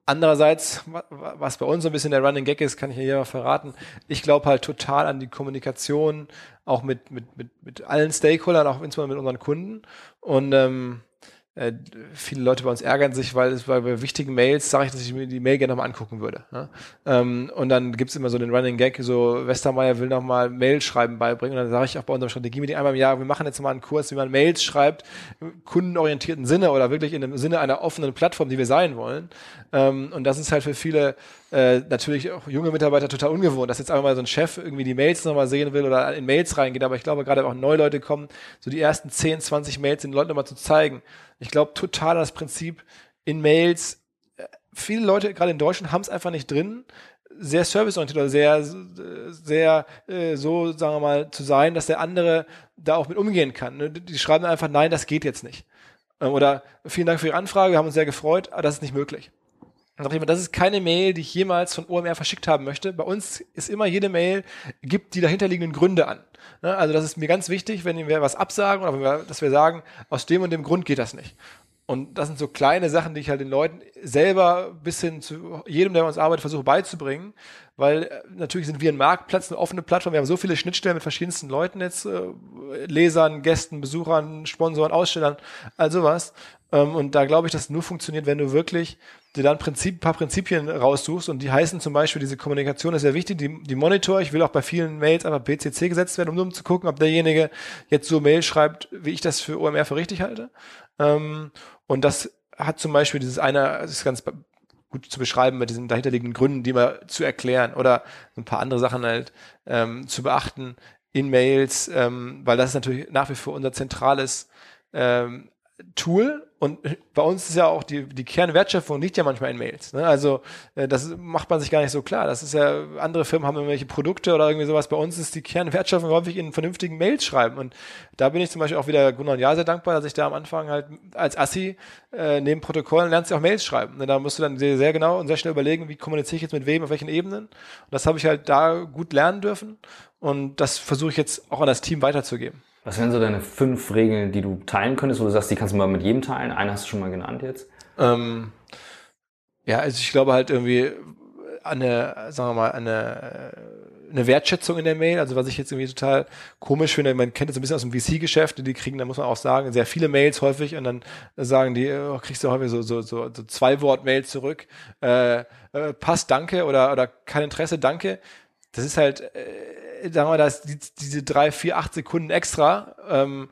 Andererseits, was bei uns so ein bisschen der Running Gag ist, kann ich ja hier mal verraten. Ich glaube halt total an die Kommunikation, auch mit, mit, mit, mit allen Stakeholdern, auch insbesondere mit unseren Kunden. Und ähm, äh, viele Leute bei uns ärgern sich, weil es bei, wichtigen Mails sage ich, dass ich mir die Mail gerne nochmal angucken würde. Ne? Ähm, und dann gibt's immer so den Running Gag, so Westermeier will nochmal Mail schreiben beibringen. Und dann sage ich auch bei unserem Strategie-Meeting einmal im Jahr, wir machen jetzt mal einen Kurs, wie man Mails schreibt, im kundenorientierten Sinne oder wirklich in dem Sinne einer offenen Plattform, die wir sein wollen. Ähm, und das ist halt für viele äh, natürlich auch junge Mitarbeiter total ungewohnt, dass jetzt einfach mal so ein Chef irgendwie die Mails nochmal sehen will oder in Mails reingeht. Aber ich glaube, gerade auch neue Leute kommen, so die ersten 10, 20 Mails den Leuten nochmal zu zeigen. Ich glaube total an das Prinzip in Mails. Äh, viele Leute, gerade in Deutschland, haben es einfach nicht drin, sehr serviceorientiert oder sehr, sehr äh, so, sagen wir mal, zu sein, dass der andere da auch mit umgehen kann. Ne? Die schreiben einfach, nein, das geht jetzt nicht. Ähm, oder vielen Dank für Ihre Anfrage, wir haben uns sehr gefreut, aber das ist nicht möglich. Das ist keine Mail, die ich jemals von OMR verschickt haben möchte. Bei uns ist immer jede Mail, gibt die dahinterliegenden Gründe an. Ne, also das ist mir ganz wichtig, wenn wir was absagen oder dass wir sagen, aus dem und dem Grund geht das nicht. Und das sind so kleine Sachen, die ich halt den Leuten selber bis hin zu jedem, der bei uns arbeitet, versuche beizubringen. Weil äh, natürlich sind wir ein Marktplatz, eine offene Plattform. Wir haben so viele Schnittstellen mit verschiedensten Leuten jetzt, äh, Lesern, Gästen, Besuchern, Sponsoren, Ausstellern, all sowas. Ähm, und da glaube ich, dass nur funktioniert, wenn du wirklich dir dann Prinzip, ein paar Prinzipien raussuchst und die heißen zum Beispiel, diese Kommunikation ist sehr wichtig, die, die Monitor, ich will auch bei vielen Mails einfach BCC gesetzt werden, um, um zu gucken, ob derjenige jetzt so Mail schreibt, wie ich das für OMR für richtig halte. Ähm, und das hat zum Beispiel dieses eine, das ist ganz gut zu beschreiben mit diesen dahinterliegenden Gründen, die mal zu erklären oder ein paar andere Sachen halt ähm, zu beachten in Mails, ähm, weil das ist natürlich nach wie vor unser zentrales ähm, Tool und bei uns ist ja auch die, die Kernwertschöpfung liegt ja manchmal in Mails. Ne? Also äh, das macht man sich gar nicht so klar. Das ist ja, andere Firmen haben irgendwelche Produkte oder irgendwie sowas. Bei uns ist die Kernwertschöpfung häufig in vernünftigen Mails schreiben. Und da bin ich zum Beispiel auch wieder Gunnar und Ja sehr dankbar, dass ich da am Anfang halt als Assi äh, neben Protokollen lernst du auch Mails schreiben. Ne? Da musst du dann sehr, sehr genau und sehr schnell überlegen, wie kommuniziere ich jetzt mit wem, auf welchen Ebenen. Und das habe ich halt da gut lernen dürfen. Und das versuche ich jetzt auch an das Team weiterzugeben. Was wären so deine fünf Regeln, die du teilen könntest, wo du sagst, die kannst du mal mit jedem teilen? Eine hast du schon mal genannt jetzt. Ähm, ja, also ich glaube halt irgendwie eine, sagen wir mal, eine, eine Wertschätzung in der Mail. Also was ich jetzt irgendwie total komisch finde, man kennt das ein bisschen aus dem VC-Geschäft, die kriegen, da muss man auch sagen, sehr viele Mails häufig und dann sagen die, oh, kriegst du häufig so, so, so, so zwei Wort-Mail zurück, äh, äh, passt, danke oder, oder kein Interesse, danke. Das ist halt, äh, sagen wir, dass die, diese drei, vier, acht Sekunden extra ähm,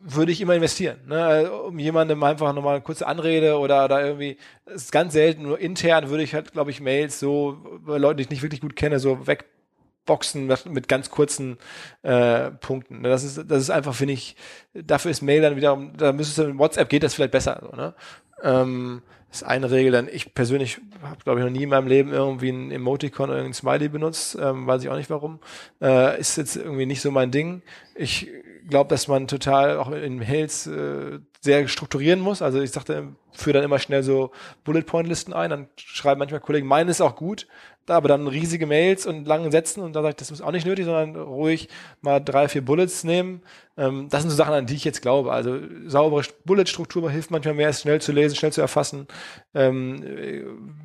würde ich immer investieren, ne? um jemandem einfach nochmal eine kurze Anrede oder, oder irgendwie, das ist ganz selten, nur intern würde ich halt, glaube ich, Mails so, bei Leuten, die ich nicht wirklich gut kenne, so wegboxen mit, mit ganz kurzen äh, Punkten. Ne? Das ist, das ist einfach, finde ich, dafür ist Mail dann wieder, da müsstest du, WhatsApp geht das vielleicht besser, so, ne? Ähm, ist eine Regel. Dann ich persönlich habe, glaube ich, noch nie in meinem Leben irgendwie ein Emoticon oder ein Smiley benutzt. Ähm, weiß ich auch nicht warum. Äh, ist jetzt irgendwie nicht so mein Ding. Ich glaube, dass man total auch in Mails äh, sehr strukturieren muss. Also ich sagte, führe dann immer schnell so Bullet-Point-Listen ein. Dann schreiben manchmal Kollegen, meine ist auch gut aber dann riesige Mails und langen Sätzen und da sage ich, das ist auch nicht nötig, sondern ruhig mal drei, vier Bullets nehmen. Ähm, das sind so Sachen, an die ich jetzt glaube. Also saubere Bullet-Struktur hilft manchmal mehr, es schnell zu lesen, schnell zu erfassen. Ähm,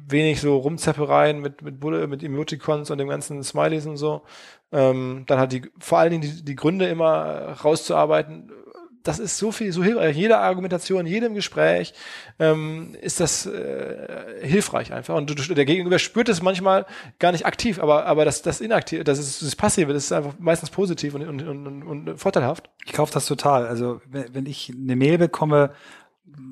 wenig so Rumzappereien mit, mit, Bullet, mit Emoticons und dem ganzen Smileys und so. Ähm, dann hat die, vor allen Dingen die, die Gründe immer rauszuarbeiten, das ist so viel, so hilfreich. Jede Argumentation, jedem Gespräch ähm, ist das äh, hilfreich einfach. Und du, der Gegenüber spürt es manchmal gar nicht aktiv, aber, aber das, das Inaktive, das ist das Passive, das ist einfach meistens positiv und, und, und, und vorteilhaft. Ich kaufe das total. Also wenn ich eine Mail bekomme,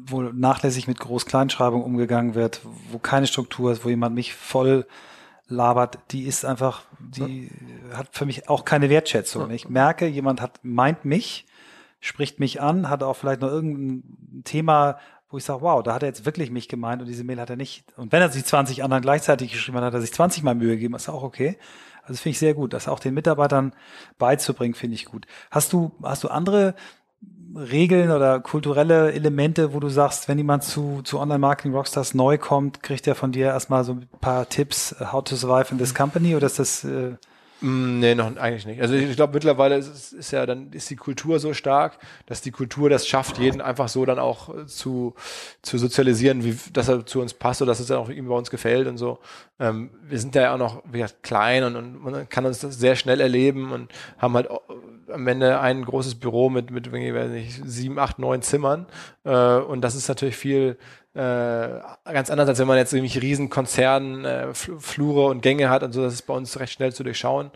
wo nachlässig mit Groß-Kleinschreibung umgegangen wird, wo keine Struktur ist, wo jemand mich voll labert, die ist einfach, die ja. hat für mich auch keine Wertschätzung. Ich merke, jemand hat meint mich spricht mich an, hat auch vielleicht noch irgendein Thema, wo ich sage, wow, da hat er jetzt wirklich mich gemeint und diese Mail hat er nicht. Und wenn er sich 20 anderen gleichzeitig geschrieben hat, hat er sich 20 Mal Mühe gegeben, ist auch okay. Also das finde ich sehr gut. Das auch den Mitarbeitern beizubringen, finde ich gut. Hast du, hast du andere Regeln oder kulturelle Elemente, wo du sagst, wenn jemand zu, zu Online-Marketing Rockstars neu kommt, kriegt er von dir erstmal so ein paar Tipps, how to survive in this company oder ist das äh, nee, noch eigentlich nicht. Also ich glaube mittlerweile ist, ist ja dann ist die Kultur so stark, dass die Kultur das schafft, jeden einfach so dann auch äh, zu, zu sozialisieren, wie dass er zu uns passt oder dass es dann auch ihm bei uns gefällt und so. Ähm, wir sind ja auch noch wie gesagt, klein und, und man kann uns das sehr schnell erleben und haben halt am Ende ein großes Büro mit mit weiß nicht, sieben, acht, neun Zimmern äh, und das ist natürlich viel äh, ganz anders, als wenn man jetzt irgendwie riesen Konzernen, äh, Flure und Gänge hat und so, das ist bei uns recht schnell zu durchschauen.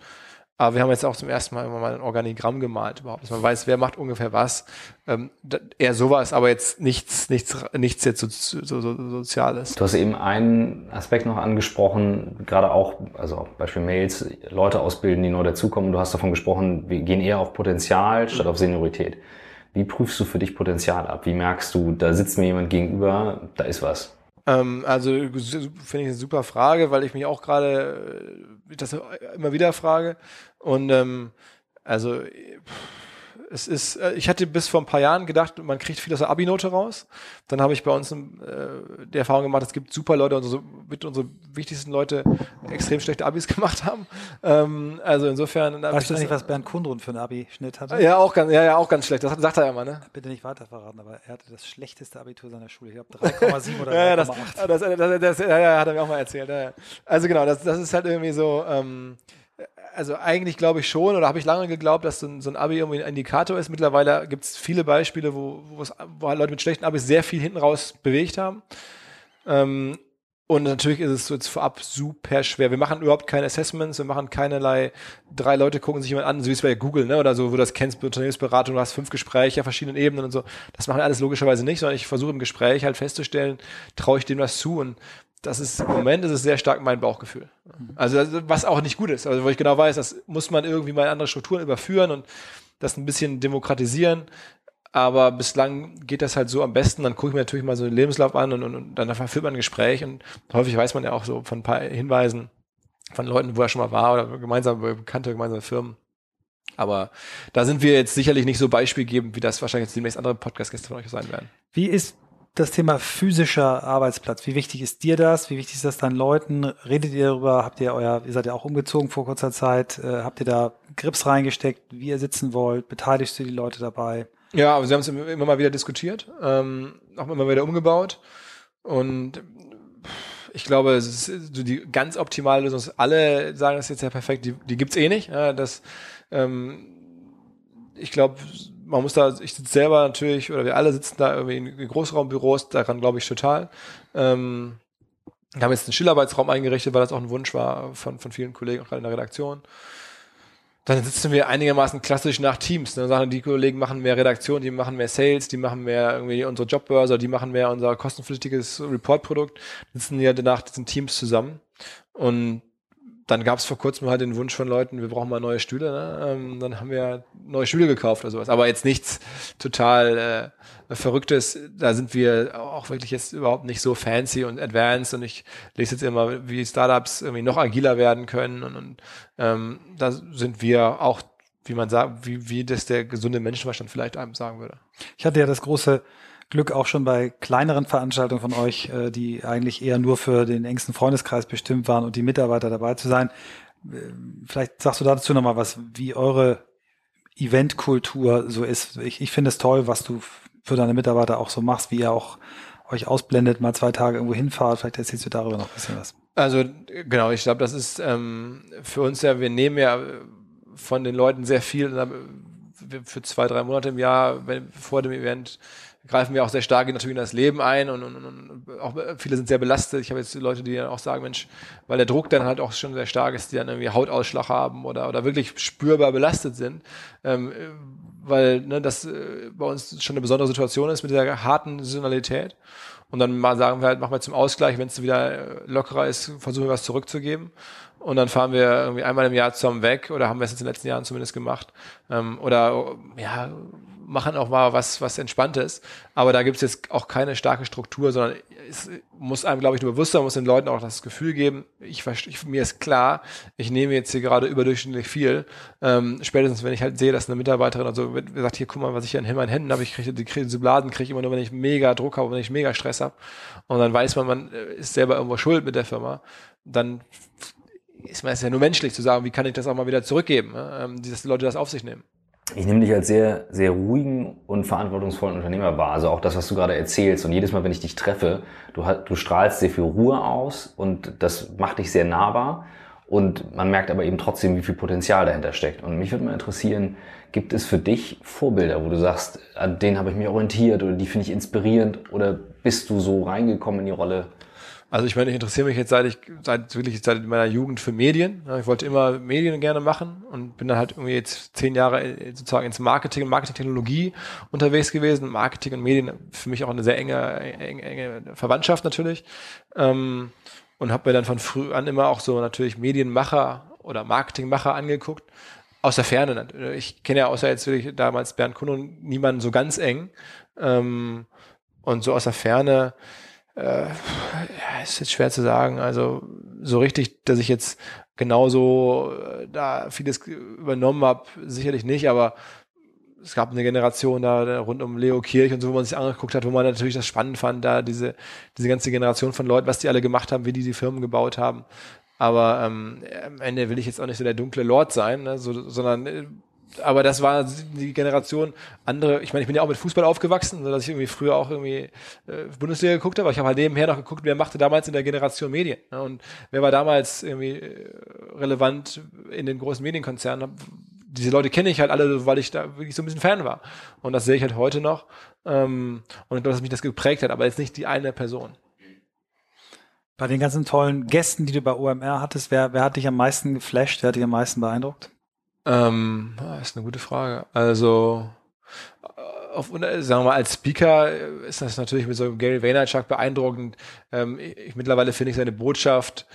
Aber wir haben jetzt auch zum ersten Mal immer mal ein Organigramm gemalt überhaupt, dass man weiß, wer macht ungefähr was. Ähm, eher sowas, aber jetzt nichts, nichts, nichts jetzt so, so, so, Soziales. Du hast eben einen Aspekt noch angesprochen, gerade auch, also Beispiel Mails, Leute ausbilden, die neu dazukommen. Du hast davon gesprochen, wir gehen eher auf Potenzial statt auf Seniorität. Wie prüfst du für dich Potenzial ab? Wie merkst du, da sitzt mir jemand gegenüber, da ist was? Ähm, also finde ich eine super Frage, weil ich mich auch gerade äh, das immer wieder frage. Und ähm, also pff, es ist, äh, ich hatte bis vor ein paar Jahren gedacht, man kriegt viel aus der Abi-Note raus. Dann habe ich bei uns äh, die Erfahrung gemacht, es gibt super Leute, unsere, mit unsere wichtigsten Leute extrem schlechte Abis gemacht haben. Ähm, also insofern. Weißt du nicht, was Bernd Kundrun für ein Abi-Schnitt hatte? Ja, auch ganz, ja, ja, auch ganz schlecht. Das sagt er ja immer, ne? Bitte nicht weiter verraten, aber er hatte das schlechteste Abitur seiner Schule. Ich glaube 3,7 oder 3,8. ja, das, das, das, das, ja, ja, hat er mir auch mal erzählt. Ja. Also genau, das, das ist halt irgendwie so. Ähm, also eigentlich glaube ich schon, oder habe ich lange geglaubt, dass so ein, so ein Abi irgendwie ein Indikator ist. Mittlerweile gibt es viele Beispiele, wo, wo halt Leute mit schlechten Abis sehr viel hinten raus bewegt haben. Ähm, und natürlich ist es jetzt vorab super schwer. Wir machen überhaupt keine Assessments, wir machen keinerlei, drei Leute gucken sich jemand an, so wie es bei Google, ne, oder so, wo du das kennst, Unternehmensberatung, du hast fünf Gespräche auf verschiedenen Ebenen und so. Das machen wir alles logischerweise nicht, sondern ich versuche im Gespräch halt festzustellen, traue ich dem was zu und das ist im Moment ist es sehr stark mein Bauchgefühl. Also was auch nicht gut ist, also wo ich genau weiß, das muss man irgendwie mal in andere Strukturen überführen und das ein bisschen demokratisieren. aber bislang geht das halt so am besten. Dann gucke ich mir natürlich mal so den Lebenslauf an und, und, und dann führt man ein Gespräch und häufig weiß man ja auch so von ein paar Hinweisen von Leuten, wo er schon mal war oder gemeinsam bekannte gemeinsame Firmen. Aber da sind wir jetzt sicherlich nicht so beispielgebend, wie das wahrscheinlich jetzt demnächst andere Podcast-Gäste von euch sein werden. Wie ist das Thema physischer Arbeitsplatz? Wie wichtig ist dir das? Wie wichtig ist das deinen Leuten? Redet ihr darüber? Habt ihr euer, ihr seid ja auch umgezogen vor kurzer Zeit, äh, habt ihr da Grips reingesteckt, wie ihr sitzen wollt? Beteiligst du die Leute dabei? Ja, aber sie haben es immer mal wieder diskutiert, ähm, auch immer wieder umgebaut. Und ich glaube, es ist so die ganz optimale Lösung. Alle sagen, das ist jetzt ja perfekt, die, die gibt's eh nicht. Ja, das, ähm, ich glaube, man muss da, ich sitze selber natürlich, oder wir alle sitzen da irgendwie in Großraumbüros, daran glaube ich total. Ähm, wir haben jetzt einen Schilarbeitsraum eingerichtet, weil das auch ein Wunsch war von, von vielen Kollegen, auch gerade in der Redaktion. Dann sitzen wir einigermaßen klassisch nach Teams. Dann sagen die Kollegen machen mehr Redaktion, die machen mehr Sales, die machen mehr irgendwie unsere Jobbörse, die machen mehr unser kostenpflichtiges Reportprodukt. Sitzen ja danach diesen Teams zusammen. Und dann gab es vor kurzem halt den Wunsch von Leuten, wir brauchen mal neue Stühle. Ne? Ähm, dann haben wir neue Stühle gekauft oder sowas. Aber jetzt nichts total äh, Verrücktes. Da sind wir auch wirklich jetzt überhaupt nicht so fancy und advanced. Und ich lese jetzt immer, wie Startups irgendwie noch agiler werden können. Und, und ähm, da sind wir auch, wie man sagt, wie, wie das der gesunde Menschenverstand vielleicht einem sagen würde. Ich hatte ja das große Glück auch schon bei kleineren Veranstaltungen von euch, äh, die eigentlich eher nur für den engsten Freundeskreis bestimmt waren und die Mitarbeiter dabei zu sein. Äh, vielleicht sagst du dazu nochmal was, wie eure Eventkultur so ist. Ich, ich finde es toll, was du für deine Mitarbeiter auch so machst, wie ihr auch euch ausblendet, mal zwei Tage irgendwo hinfahrt. Vielleicht erzählst du darüber noch ein bisschen was. Also genau, ich glaube, das ist ähm, für uns ja, wir nehmen ja von den Leuten sehr viel für zwei, drei Monate im Jahr, wenn, vor dem Event greifen wir auch sehr stark natürlich in das Leben ein und, und, und auch viele sind sehr belastet. Ich habe jetzt Leute, die dann auch sagen, Mensch, weil der Druck dann halt auch schon sehr stark ist, die dann irgendwie Hautausschlag haben oder, oder wirklich spürbar belastet sind. Ähm, weil ne, das äh, bei uns schon eine besondere Situation ist mit dieser harten Saisonalität. Und dann mal sagen wir halt, machen wir zum Ausgleich, wenn es wieder äh, lockerer ist, versuchen wir was zurückzugeben. Und dann fahren wir irgendwie einmal im Jahr zusammen weg oder haben wir es jetzt in den letzten Jahren zumindest gemacht. Ähm, oder ja, machen auch mal was, was Entspanntes. Aber da gibt es jetzt auch keine starke Struktur, sondern es muss einem, glaube ich, nur bewusst sein, muss den Leuten auch das Gefühl geben, ich, ich mir ist klar, ich nehme jetzt hier gerade überdurchschnittlich viel. Ähm, spätestens, wenn ich halt sehe, dass eine Mitarbeiterin also sagt, hier, guck mal, was ich hier in meinen Händen habe, ich kriege die diese Blasen kriege ich immer nur, wenn ich mega Druck habe, wenn ich mega Stress habe. Und dann weiß man, man ist selber irgendwo schuld mit der Firma. Dann ist man es ja nur menschlich zu sagen, wie kann ich das auch mal wieder zurückgeben, ne? ähm, dass die Leute das auf sich nehmen. Ich nehme dich als sehr, sehr ruhigen und verantwortungsvollen Unternehmer wahr. Also auch das, was du gerade erzählst. Und jedes Mal, wenn ich dich treffe, du, du strahlst sehr viel Ruhe aus und das macht dich sehr nahbar. Und man merkt aber eben trotzdem, wie viel Potenzial dahinter steckt. Und mich würde mal interessieren, gibt es für dich Vorbilder, wo du sagst, an denen habe ich mich orientiert oder die finde ich inspirierend oder bist du so reingekommen in die Rolle? Also ich meine, ich interessiere mich jetzt seit ich, seit wirklich seit meiner Jugend für Medien. Ich wollte immer Medien gerne machen und bin dann halt irgendwie jetzt zehn Jahre äh, sozusagen ins Marketing und Marketingtechnologie unterwegs gewesen. Marketing und Medien für mich auch eine sehr enge, enge, enge Verwandtschaft natürlich. Ähm, und habe mir dann von früh an immer auch so natürlich Medienmacher oder Marketingmacher angeguckt. Aus der Ferne. Ich kenne ja außer jetzt wirklich damals Bernd Kuhn und niemanden so ganz eng. Ähm, und so aus der Ferne äh, ja, ist jetzt schwer zu sagen. Also so richtig, dass ich jetzt genauso äh, da vieles übernommen habe, sicherlich nicht, aber es gab eine Generation da rund um Leo Kirch und so, wo man sich angeguckt hat, wo man natürlich das spannend fand, da diese, diese ganze Generation von Leuten, was die alle gemacht haben, wie die die Firmen gebaut haben. Aber ähm, am Ende will ich jetzt auch nicht so der dunkle Lord sein, ne, so, sondern äh, aber das war die Generation andere, ich meine, ich bin ja auch mit Fußball aufgewachsen, so dass ich irgendwie früher auch irgendwie äh, Bundesliga geguckt habe, ich habe halt nebenher noch geguckt, wer machte damals in der Generation Medien ne? und wer war damals irgendwie äh, relevant in den großen Medienkonzernen. Diese Leute kenne ich halt alle, weil ich da wirklich so ein bisschen Fan war. Und das sehe ich halt heute noch. Ähm, und ich glaube, dass mich das geprägt hat, aber jetzt nicht die eine Person. Bei den ganzen tollen Gästen, die du bei OMR hattest, wer, wer hat dich am meisten geflasht, wer hat dich am meisten beeindruckt? Ähm, ah, ist eine gute Frage. Also, äh, auf, sagen wir mal, als Speaker ist das natürlich mit so einem Gary Vaynerchuk beeindruckend. Ähm, ich, mittlerweile finde ich seine Botschaft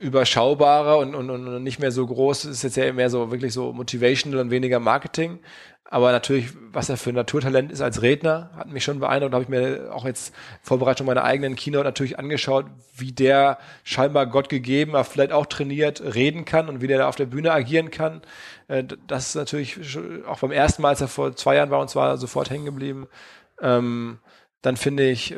überschaubarer und, und, und nicht mehr so groß. Es ist jetzt ja mehr so wirklich so motivational und weniger Marketing. Aber natürlich, was er für ein Naturtalent ist als Redner, hat mich schon beeindruckt. Da habe ich mir auch jetzt Vorbereitung meiner eigenen Keynote natürlich angeschaut, wie der scheinbar Gott gegeben, aber vielleicht auch trainiert reden kann und wie der da auf der Bühne agieren kann. Äh, das ist natürlich auch beim ersten Mal, als er vor zwei Jahren war, und zwar sofort hängen geblieben. Ähm, dann finde ich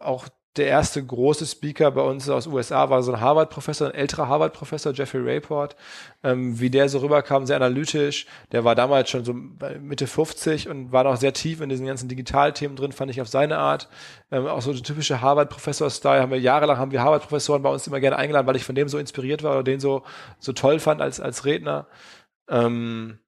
auch der erste große Speaker bei uns aus USA war so ein Harvard-Professor, ein älterer Harvard-Professor, Jeffrey Rayport. Ähm, wie der so rüberkam, sehr analytisch. Der war damals schon so Mitte 50 und war noch sehr tief in diesen ganzen Digitalthemen drin, fand ich auf seine Art. Ähm, auch so der typische Harvard-Professor-Style haben wir jahrelang haben wir Harvard-Professoren bei uns immer gerne eingeladen, weil ich von dem so inspiriert war oder den so, so toll fand als, als Redner. Ähm,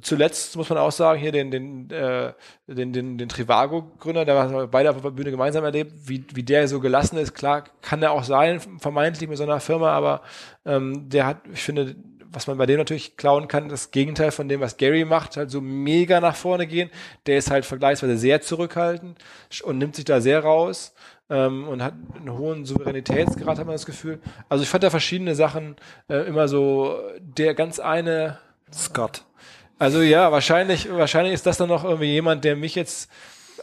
zuletzt muss man auch sagen, hier den, den, äh, den, den, den Trivago-Gründer, der war beide auf der Bühne gemeinsam erlebt, wie, wie der so gelassen ist. Klar, kann er auch sein, vermeintlich mit so einer Firma, aber ähm, der hat, ich finde, was man bei dem natürlich klauen kann, das Gegenteil von dem, was Gary macht, halt so mega nach vorne gehen. Der ist halt vergleichsweise sehr zurückhaltend und nimmt sich da sehr raus ähm, und hat einen hohen Souveränitätsgrad, hat man das Gefühl. Also ich fand da verschiedene Sachen äh, immer so, der ganz eine Scott. Also ja, wahrscheinlich, wahrscheinlich ist das dann noch irgendwie jemand, der mich jetzt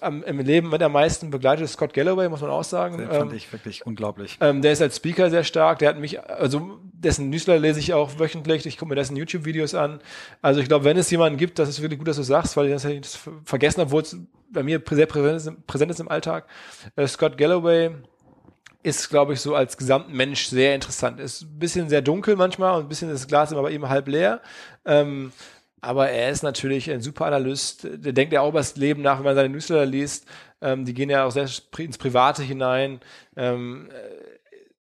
am, im Leben mit am meisten begleitet, Scott Galloway, muss man auch sagen. Den fand ähm, ich wirklich unglaublich. Ähm, der ist als Speaker sehr stark. Der hat mich, also dessen Newsletter lese ich auch wöchentlich. Ich gucke mir dessen YouTube-Videos an. Also ich glaube, wenn es jemanden gibt, das ist wirklich gut, dass du sagst, weil ich das, vergessen habe, obwohl es bei mir sehr präsent ist, präsent ist im Alltag. Äh, Scott Galloway ist, glaube ich, so als Gesamtmensch sehr interessant. Ist ein bisschen sehr dunkel manchmal und ein bisschen das Glas immer bei ihm halb leer. Ähm, aber er ist natürlich ein super Analyst. Der denkt ja auch über das Leben nach, wenn man seine Newsletter liest. Ähm, die gehen ja auch sehr ins Private hinein. Ähm,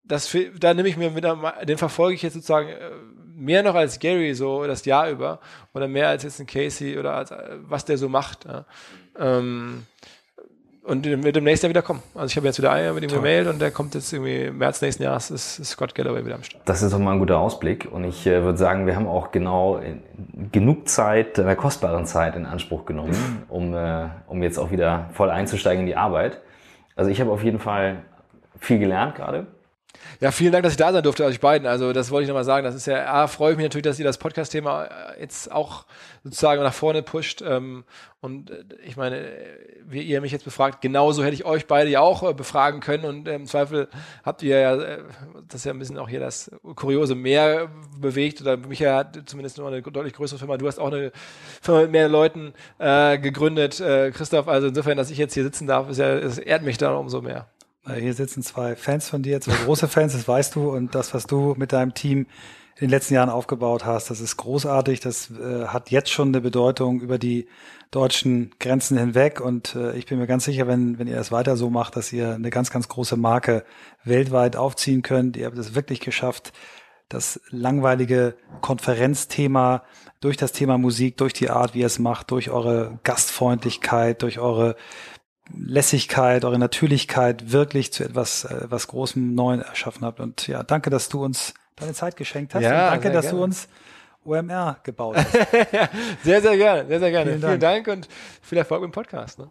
das, da nehme ich mir wieder, den verfolge ich jetzt sozusagen äh, mehr noch als Gary so das Jahr über oder mehr als jetzt ein Casey oder als, äh, was der so macht. Ja. Ähm, und wird demnächst ja wieder kommen. Also ich habe jetzt wieder einen mit ihm Toll. gemailt und der kommt jetzt irgendwie im März nächsten Jahres ist, ist Scott Galloway wieder am Start. Das ist doch mal ein guter Ausblick und ich äh, würde sagen, wir haben auch genau genug Zeit, äh, kostbaren Zeit in Anspruch genommen, um, äh, um jetzt auch wieder voll einzusteigen in die Arbeit. Also ich habe auf jeden Fall viel gelernt gerade. Ja, vielen Dank, dass ich da sein durfte, euch beiden. Also das wollte ich nochmal sagen. Das ist ja, A, freue ich mich natürlich, dass ihr das Podcast-Thema äh, jetzt auch sozusagen nach vorne pusht. Ähm, und äh, ich meine, wie ihr mich jetzt befragt, genauso hätte ich euch beide ja auch äh, befragen können. Und im Zweifel habt ihr ja, das ist ja ein bisschen auch hier das Kuriose, mehr bewegt. Oder Michael hat zumindest noch eine deutlich größere Firma. Du hast auch eine Firma mit mehr Leuten äh, gegründet, äh, Christoph. Also insofern, dass ich jetzt hier sitzen darf, ist ja, es ehrt mich da umso mehr. Hier sitzen zwei Fans von dir, zwei große Fans, das weißt du. Und das, was du mit deinem Team in den letzten Jahren aufgebaut hast, das ist großartig. Das äh, hat jetzt schon eine Bedeutung über die deutschen Grenzen hinweg. Und äh, ich bin mir ganz sicher, wenn, wenn ihr das weiter so macht, dass ihr eine ganz, ganz große Marke weltweit aufziehen könnt. Ihr habt es wirklich geschafft, das langweilige Konferenzthema durch das Thema Musik, durch die Art, wie ihr es macht, durch eure Gastfreundlichkeit, durch eure Lässigkeit, eure Natürlichkeit wirklich zu etwas, äh, was Großem Neuen erschaffen habt. Und ja, danke, dass du uns deine Zeit geschenkt hast. Ja, und danke, dass gerne. du uns OMR gebaut hast. sehr, sehr gerne, sehr, sehr gerne. Vielen Dank, Vielen Dank und viel Erfolg im Podcast. Ne?